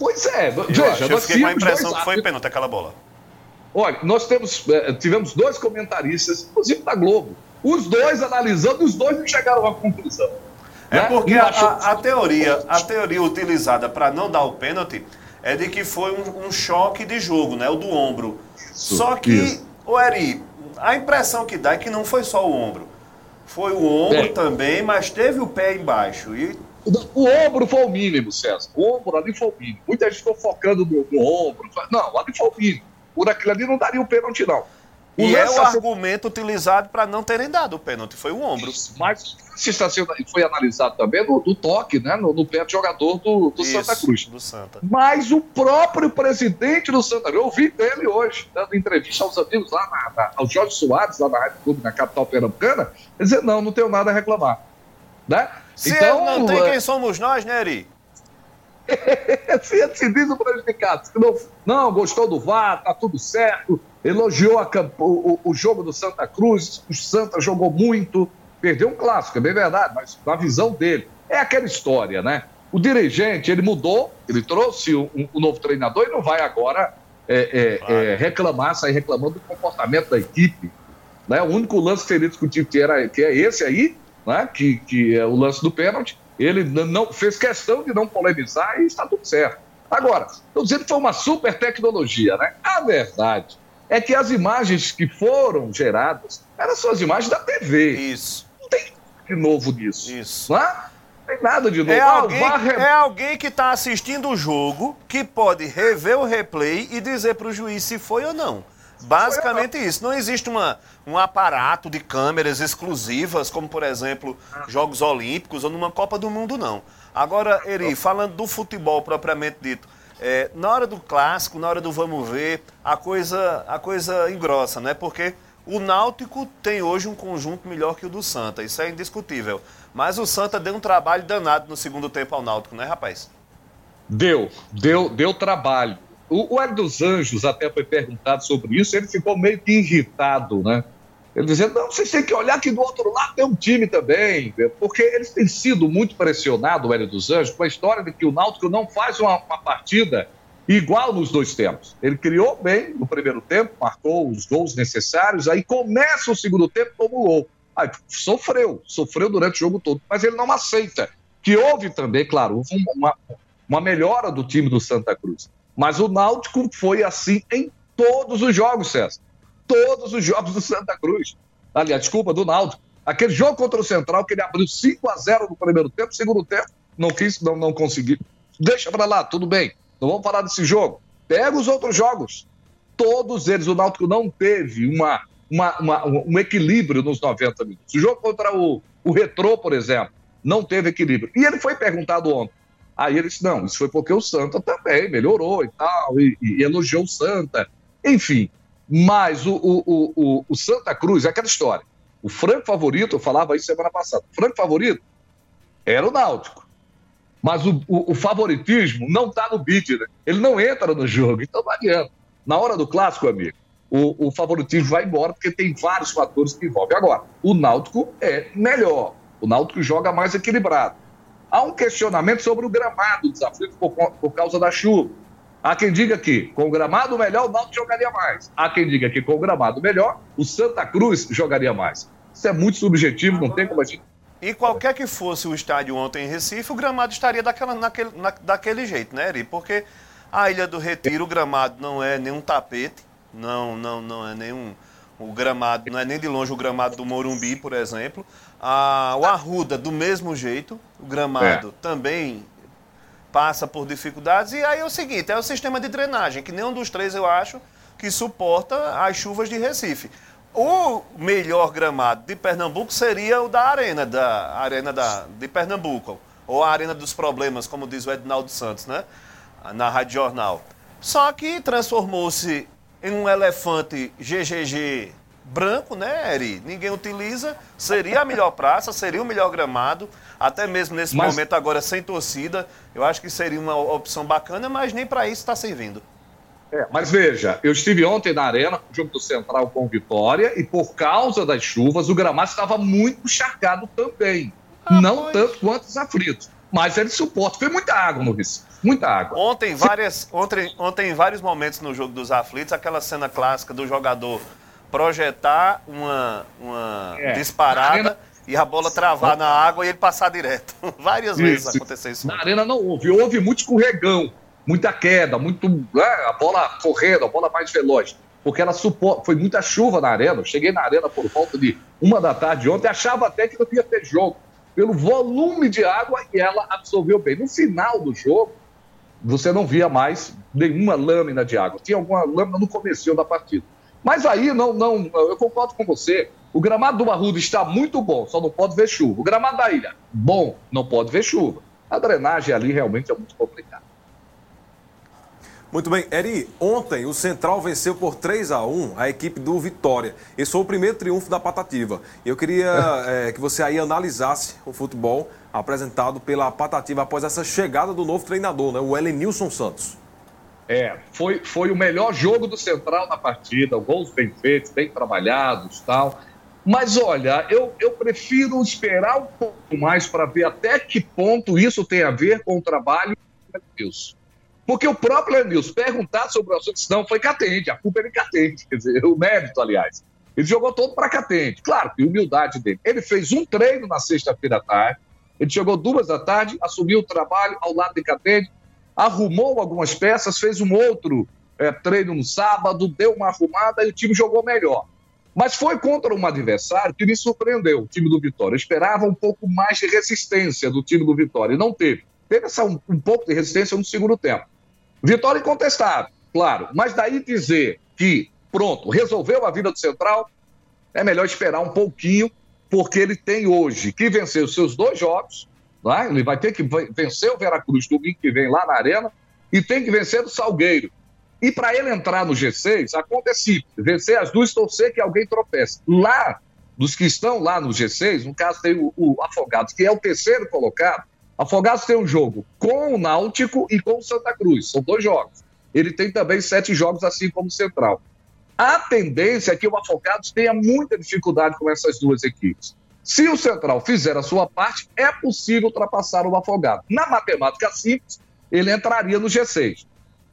Speaker 16: Pois é,
Speaker 4: Eu,
Speaker 16: veja,
Speaker 4: acho, eu
Speaker 16: nós
Speaker 4: fiquei com a impressão que foi pênalti aquela bola.
Speaker 16: Olha, nós temos, eh, tivemos dois comentaristas, inclusive da Globo. Os dois analisando, os dois não chegaram a conclusão.
Speaker 4: É
Speaker 16: né?
Speaker 4: porque a, a- a teoria, a teoria utilizada para não dar o pênalti é de que foi um, um choque de jogo, né? O do ombro. só que,
Speaker 16: isso.
Speaker 4: o Eri, a impressão que dá é que não foi só o ombro. Foi o ombro
Speaker 16: É.
Speaker 4: também, mas teve o pé embaixo. E
Speaker 16: O ombro foi o mínimo, César. O ombro ali foi o mínimo. Muita gente ficou focando no, no ombro. Não, ali foi o mínimo. Por aquilo ali não daria o pênalti, não. O
Speaker 4: E é o argumento utilizado para não terem dado o pênalti, foi o ombro.
Speaker 16: Mas se está sendo, foi analisado também no, no toque, né? No, no pé do jogador do, do
Speaker 4: Isso,
Speaker 16: Santa Cruz.
Speaker 4: Do Santa.
Speaker 16: Mas o próprio presidente do Santa Cruz, eu ouvi dele hoje, dando entrevista aos amigos lá, na, na, ao Jorge Soares, lá na Rádio Clube, na capital pernambucana, dizer, não, não tenho nada a reclamar. Né?
Speaker 4: Se ele não tem,
Speaker 16: é,
Speaker 4: quem somos nós, né, Eri? [laughs]
Speaker 16: se ele se diz o prejudicado, não, não, gostou do VAR, tá tudo certo, elogiou a o- o jogo do Santa Cruz, o Santa jogou muito, perdeu um clássico, é bem verdade, mas na visão dele, é aquela história, né? O dirigente, ele mudou, ele trouxe um, um novo treinador e não vai agora é, é, é, reclamar, sair reclamando do comportamento da equipe. Né? O único lance que seria discutido que, era, que é esse aí, né? que, que é o lance do pênalti, ele não fez questão de não polemizar e está tudo certo. Agora, estou dizendo que foi uma super tecnologia, né? A verdade é que as imagens que foram geradas eram só as imagens da TV.
Speaker 4: Isso.
Speaker 16: Não tem nada de novo nisso.
Speaker 4: Isso.
Speaker 16: Não é? Não tem nada de novo.
Speaker 4: É
Speaker 16: Ah,
Speaker 4: alguém, é alguém que está assistindo o jogo que pode rever o replay e dizer para o juiz se foi ou não. Basicamente isso. Não existe uma, um aparato de câmeras exclusivas, como por exemplo Jogos Olímpicos ou numa Copa do Mundo, não. Agora, Eri, falando do futebol propriamente dito, é, na hora do clássico, na hora do vamos ver, a coisa, a coisa engrossa, né? Porque o Náutico tem hoje um conjunto melhor que o do Santa, isso é indiscutível. Mas o Santa deu um trabalho danado no segundo tempo ao Náutico, né, rapaz?
Speaker 16: Deu, deu, deu trabalho. O, o Hélio dos Anjos até foi perguntado sobre isso, ele ficou meio que irritado, né? Ele dizendo, não, vocês têm que olhar que do outro lado tem um time também, porque eles têm sido muito pressionados, o Hélio dos Anjos, com a história de que o Náutico não faz uma, uma partida igual nos dois tempos. Ele criou bem no primeiro tempo, marcou os gols necessários, aí começa o segundo tempo como gol. Aí sofreu, sofreu durante o jogo todo, mas ele não aceita. Que houve também, claro, uma, uma melhora do time do Santa Cruz. Mas o Náutico foi assim em todos os jogos, César. Todos os jogos do Santa Cruz. Aliás, desculpa, do Náutico. Aquele jogo contra o Central, que ele abriu 5 a 0 no primeiro tempo, segundo tempo, não quis, não, não conseguiu. Deixa pra lá, tudo bem. Não vamos falar desse jogo. Pega os outros jogos. Todos eles, o Náutico não teve uma, uma, uma- um equilíbrio nos 90 minutos. O jogo contra o, o Retrô, por exemplo, não teve equilíbrio. E ele foi perguntado ontem. Aí ele disse: não, isso foi porque o Santa também melhorou e tal, e, e elogiou o Santa. Enfim, mas o, o, o, o- Santa Cruz, é aquela história. O franco favorito, eu falava isso semana passada, o franco favorito era o Náutico. Mas o, o- o favoritismo não está no bid, né? Ele não entra no jogo, então não adianta. Na hora do clássico, amigo, o, o favoritismo vai embora porque tem vários fatores que envolvem. Agora, o Náutico é melhor. O Náutico joga mais equilibrado. Há um questionamento sobre o gramado do desafio por, por causa da chuva. Há quem diga que com o gramado melhor o Náutico jogaria mais. Há quem diga que com o gramado melhor o Santa Cruz jogaria mais. Isso é muito subjetivo, não tem como a gente
Speaker 4: E qualquer que fosse o estádio ontem em Recife, o gramado estaria daquela, naquele, na- daquele jeito, né, Eri? Porque a Ilha do Retiro, o gramado não é nenhum tapete, não, não, não é nenhum. O gramado não é nem de longe o gramado do Morumbi, por exemplo. A, o Arruda, do mesmo jeito, o gramado também passa por dificuldades. E aí é o seguinte, é o sistema de drenagem, que nenhum dos três eu acho que suporta as chuvas de Recife. O melhor gramado de Pernambuco seria o da Arena, da Arena da, de Pernambuco. Ou a Arena dos Problemas, como diz o Edinaldo Santos, né? Na Rádio Jornal. Só que transformou-se em um elefante GGG branco, né, Eri? Ninguém utiliza. Seria a melhor praça, seria o melhor gramado. Até mesmo nesse
Speaker 16: Mas-
Speaker 4: momento agora sem torcida. Eu acho que seria uma opção bacana, mas nem para isso está servindo.
Speaker 16: É, mas veja, eu estive ontem na Arena, jogo do Central com Vitória, e por causa das chuvas, o gramado estava muito encharcado também. Não tanto quanto os aflitos. Mas ele suporta. Foi muita água no Recife. Muita água.
Speaker 4: Ontem, várias, ontem, ontem, em vários momentos no jogo dos aflitos, aquela cena clássica do jogador projetar uma, uma
Speaker 16: É.
Speaker 4: disparada
Speaker 16: Arena-
Speaker 4: e a bola travar na água e ele passar direto. [laughs] Várias vezes
Speaker 16: Isso.
Speaker 4: aconteceu isso.
Speaker 16: Na Arena não houve. Houve muito escorregão, muita queda, muito. né, a bola correndo, a bola mais veloz. Porque ela suporta. Foi muita chuva na Arena. Eu cheguei na Arena por volta de uma da tarde ontem, achava até que não ia ter jogo. Pelo volume de água e ela absorveu bem. No final do jogo, você não via mais nenhuma lâmina de água. Tinha alguma lâmina no começo da partida. Mas aí, não, não, eu concordo com você. O gramado do Barrudo está muito bom, só não pode ver chuva. O gramado da ilha, bom, não pode ver chuva. A drenagem ali realmente é muito complicada.
Speaker 2: Muito bem, Eri, ontem o Central venceu por 3 a 1 a equipe do Vitória. Esse foi o primeiro triunfo da Patativa. Eu queria [laughs] eh, que você aí analisasse o futebol apresentado pela Patativa após essa chegada do novo treinador, né, o Elenilson Santos.
Speaker 16: É, foi, foi o melhor jogo do Central na partida, gols bem feitos, bem trabalhados tal. Mas olha, eu, eu prefiro esperar um pouco mais para ver até que ponto isso tem a ver com o trabalho do Lenilson. Porque o próprio Lenilson perguntar sobre o assunto, não, foi Catende, a culpa é de Catende, [laughs] quer dizer, o mérito, aliás. Ele jogou todo para Catende. Claro, que humildade dele. Ele fez um treino na sexta-feira à tarde, ele chegou duas da tarde, assumiu o trabalho ao lado de Catende, arrumou algumas peças, fez um outro eh, treino no sábado, deu uma arrumada e o time jogou melhor. Mas foi contra um adversário que me surpreendeu, o time do Vitória. Eu esperava um pouco mais de resistência do time do Vitória e não teve. Teve essa, um, um pouco de resistência no segundo tempo. Vitória incontestável, claro. Mas daí dizer que, pronto, resolveu a vida do Central, é melhor esperar um pouquinho, porque ele tem hoje que vencer os seus dois jogos. Né? Ele vai ter que vencer o Veracruz domingo que vem lá na Arena e tem que vencer o Salgueiro. E para ele entrar no G6, a conta é simples: vencer as duas, torcer que alguém tropece. Lá, dos que estão lá no G6, no caso tem o, o Afogados, que é o terceiro colocado. Afogados tem um jogo com o Náutico e com o Santa Cruz. São dois jogos. Ele tem também sete jogos, assim como o Central. A tendência é que o Afogados tenha muita dificuldade com essas duas equipes. Se o Central fizer a sua parte, é possível ultrapassar o Afogado. Na matemática simples, ele entraria no G6.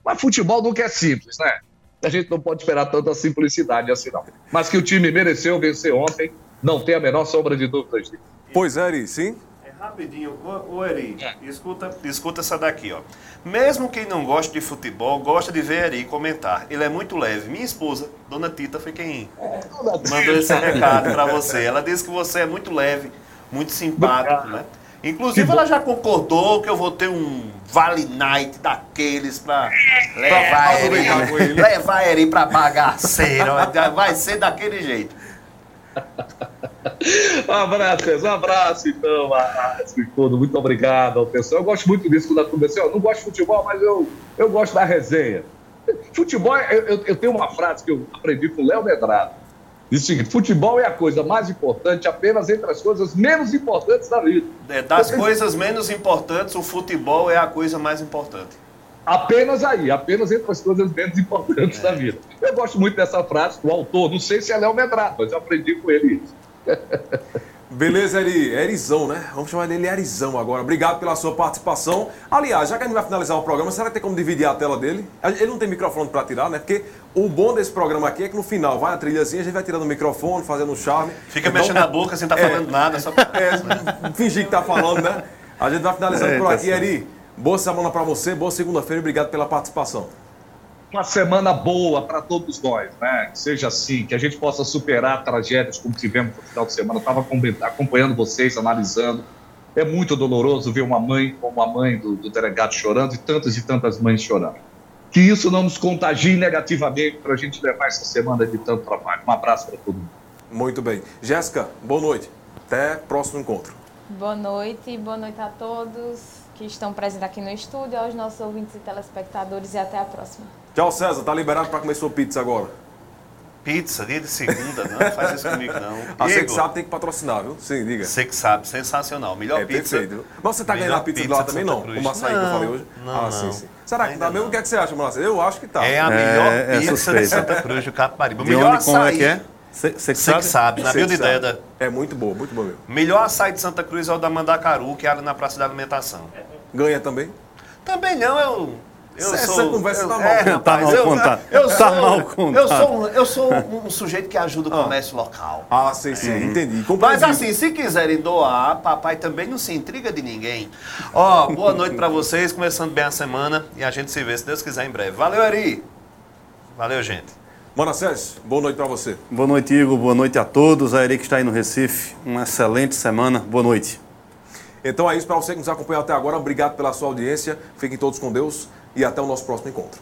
Speaker 16: Mas futebol nunca é simples, né? A gente não pode esperar tanta simplicidade assim, não. Mas que o time mereceu vencer ontem, não tem a menor sombra de dúvidas.
Speaker 2: Pois é, Eri, sim.
Speaker 4: É rapidinho, ô, ô Eri, escuta, escuta essa daqui, ó. Mesmo quem não gosta de futebol, gosta de ver Eri comentar. Ele é muito leve. Minha esposa, Dona Tita, foi quem mandou esse recado pra você. Ela disse que você é muito leve, muito simpático, né? Inclusive, ela já concordou que eu vou ter um Vale Night daqueles pra levar Eri, [laughs] levar Eri pra bagaceira. Vai ser daquele jeito.
Speaker 16: Um abraço. Um abraço, então, abraço e. Muito obrigado ao pessoal. Eu gosto muito disso quando aconteceu. Eu não gosto de futebol, mas eu, eu gosto da resenha. Futebol, eu, eu, eu tenho uma frase que eu aprendi com o Léo Medrado. Diz o seguinte: futebol é a coisa mais importante apenas entre as coisas menos importantes da vida.
Speaker 4: É, das coisas menos importantes, o futebol é a coisa mais importante.
Speaker 16: Apenas aí, apenas entre as coisas menos importantes da vida. Eu gosto muito dessa frase do autor, não sei se é Léo Medrado, mas eu aprendi com ele isso.
Speaker 2: Beleza, Eri. Erizão, né? Vamos chamar dele Erizão agora. Obrigado pela sua participação. Aliás, já que a gente vai finalizar o programa, será que tem como dividir a tela dele? Ele não tem microfone para tirar, né? Porque o bom desse programa aqui é que no final vai a trilhazinha, a gente vai tirando o microfone, fazendo um charme.
Speaker 4: Fica mexendo a boca sem tá falando nada. Só...
Speaker 2: É, fingir que tá falando, né? A gente vai finalizando
Speaker 16: É,
Speaker 2: por
Speaker 16: tá
Speaker 2: aqui,
Speaker 16: certo.
Speaker 2: Eri. Boa semana para você, boa segunda-feira e obrigado pela participação.
Speaker 16: Uma semana boa para todos nós, né? Que seja assim, que a gente possa superar tragédias como tivemos no final de semana. Estava acompanhando vocês, analisando. É muito doloroso ver uma mãe como a mãe do, do delegado chorando e tantas e tantas mães chorando. Que isso não nos contagie negativamente para a gente levar essa semana de tanto trabalho. Um abraço para todo mundo.
Speaker 2: Muito bem. Jéssica, boa noite. Até próximo encontro.
Speaker 9: Boa noite, boa noite a todos que estão presentes aqui no estúdio, aos nossos ouvintes e telespectadores e até a próxima.
Speaker 2: Tchau, César. Tá liberado para comer sua pizza agora.
Speaker 4: Pizza, dia de segunda, não faz isso comigo não.
Speaker 2: Ah, você que
Speaker 4: Igor,
Speaker 2: sabe tem que patrocinar, viu? Sim, diga.
Speaker 4: Você que sabe, sensacional. Melhor
Speaker 2: É
Speaker 4: pizza.
Speaker 2: perfeito. Mas você tá ganhando a pizza de lá também, não?
Speaker 4: Cruz.
Speaker 2: Como açaí que eu falei hoje?
Speaker 4: Não,
Speaker 2: ah, sim,
Speaker 4: não.
Speaker 2: sim. Será que tá mesmo? O que, é que você acha, Márcio? Eu acho que tá.
Speaker 4: É a melhor pizza de Santa Cruz do Capibaribe. O melhor
Speaker 10: onde, como é
Speaker 4: açaí.
Speaker 10: que é? Você que
Speaker 4: Você
Speaker 10: sabe?
Speaker 4: que sabe, na
Speaker 2: que
Speaker 4: Bildideda.
Speaker 2: sabe. É muito boa, muito boa mesmo.
Speaker 4: Melhor açaí de Santa Cruz é o da Mandacaru, que é ali na Praça da Alimentação.
Speaker 2: Ganha também?
Speaker 4: Também não, eu. Eu
Speaker 2: Essa
Speaker 4: sou,
Speaker 2: conversa
Speaker 4: eu,
Speaker 2: tá mal
Speaker 4: é, rapaz,
Speaker 10: Tá mal
Speaker 4: eu,
Speaker 10: contada.
Speaker 4: Eu
Speaker 10: Tá
Speaker 4: sou,
Speaker 10: mal
Speaker 4: Eu
Speaker 10: contada.
Speaker 4: sou, um- eu sou um, um sujeito que ajuda o comércio local.
Speaker 2: Ah, sim, sim, entendi.
Speaker 4: Mas
Speaker 2: Compreendido.
Speaker 4: assim, se quiserem doar, papai também não se intriga de ninguém. Ó, boa noite pra vocês, começando bem a semana e a gente se vê, se Deus quiser, em breve. Valeu, Ari. Valeu, gente.
Speaker 2: Manassés, boa noite para você.
Speaker 10: Boa noite, Igor. Boa noite a todos. A Eri que está aí no Recife. Uma excelente semana. Boa noite.
Speaker 2: Então é isso para você que nos acompanhou até agora. Obrigado pela sua audiência. Fiquem todos com Deus e até o nosso próximo encontro.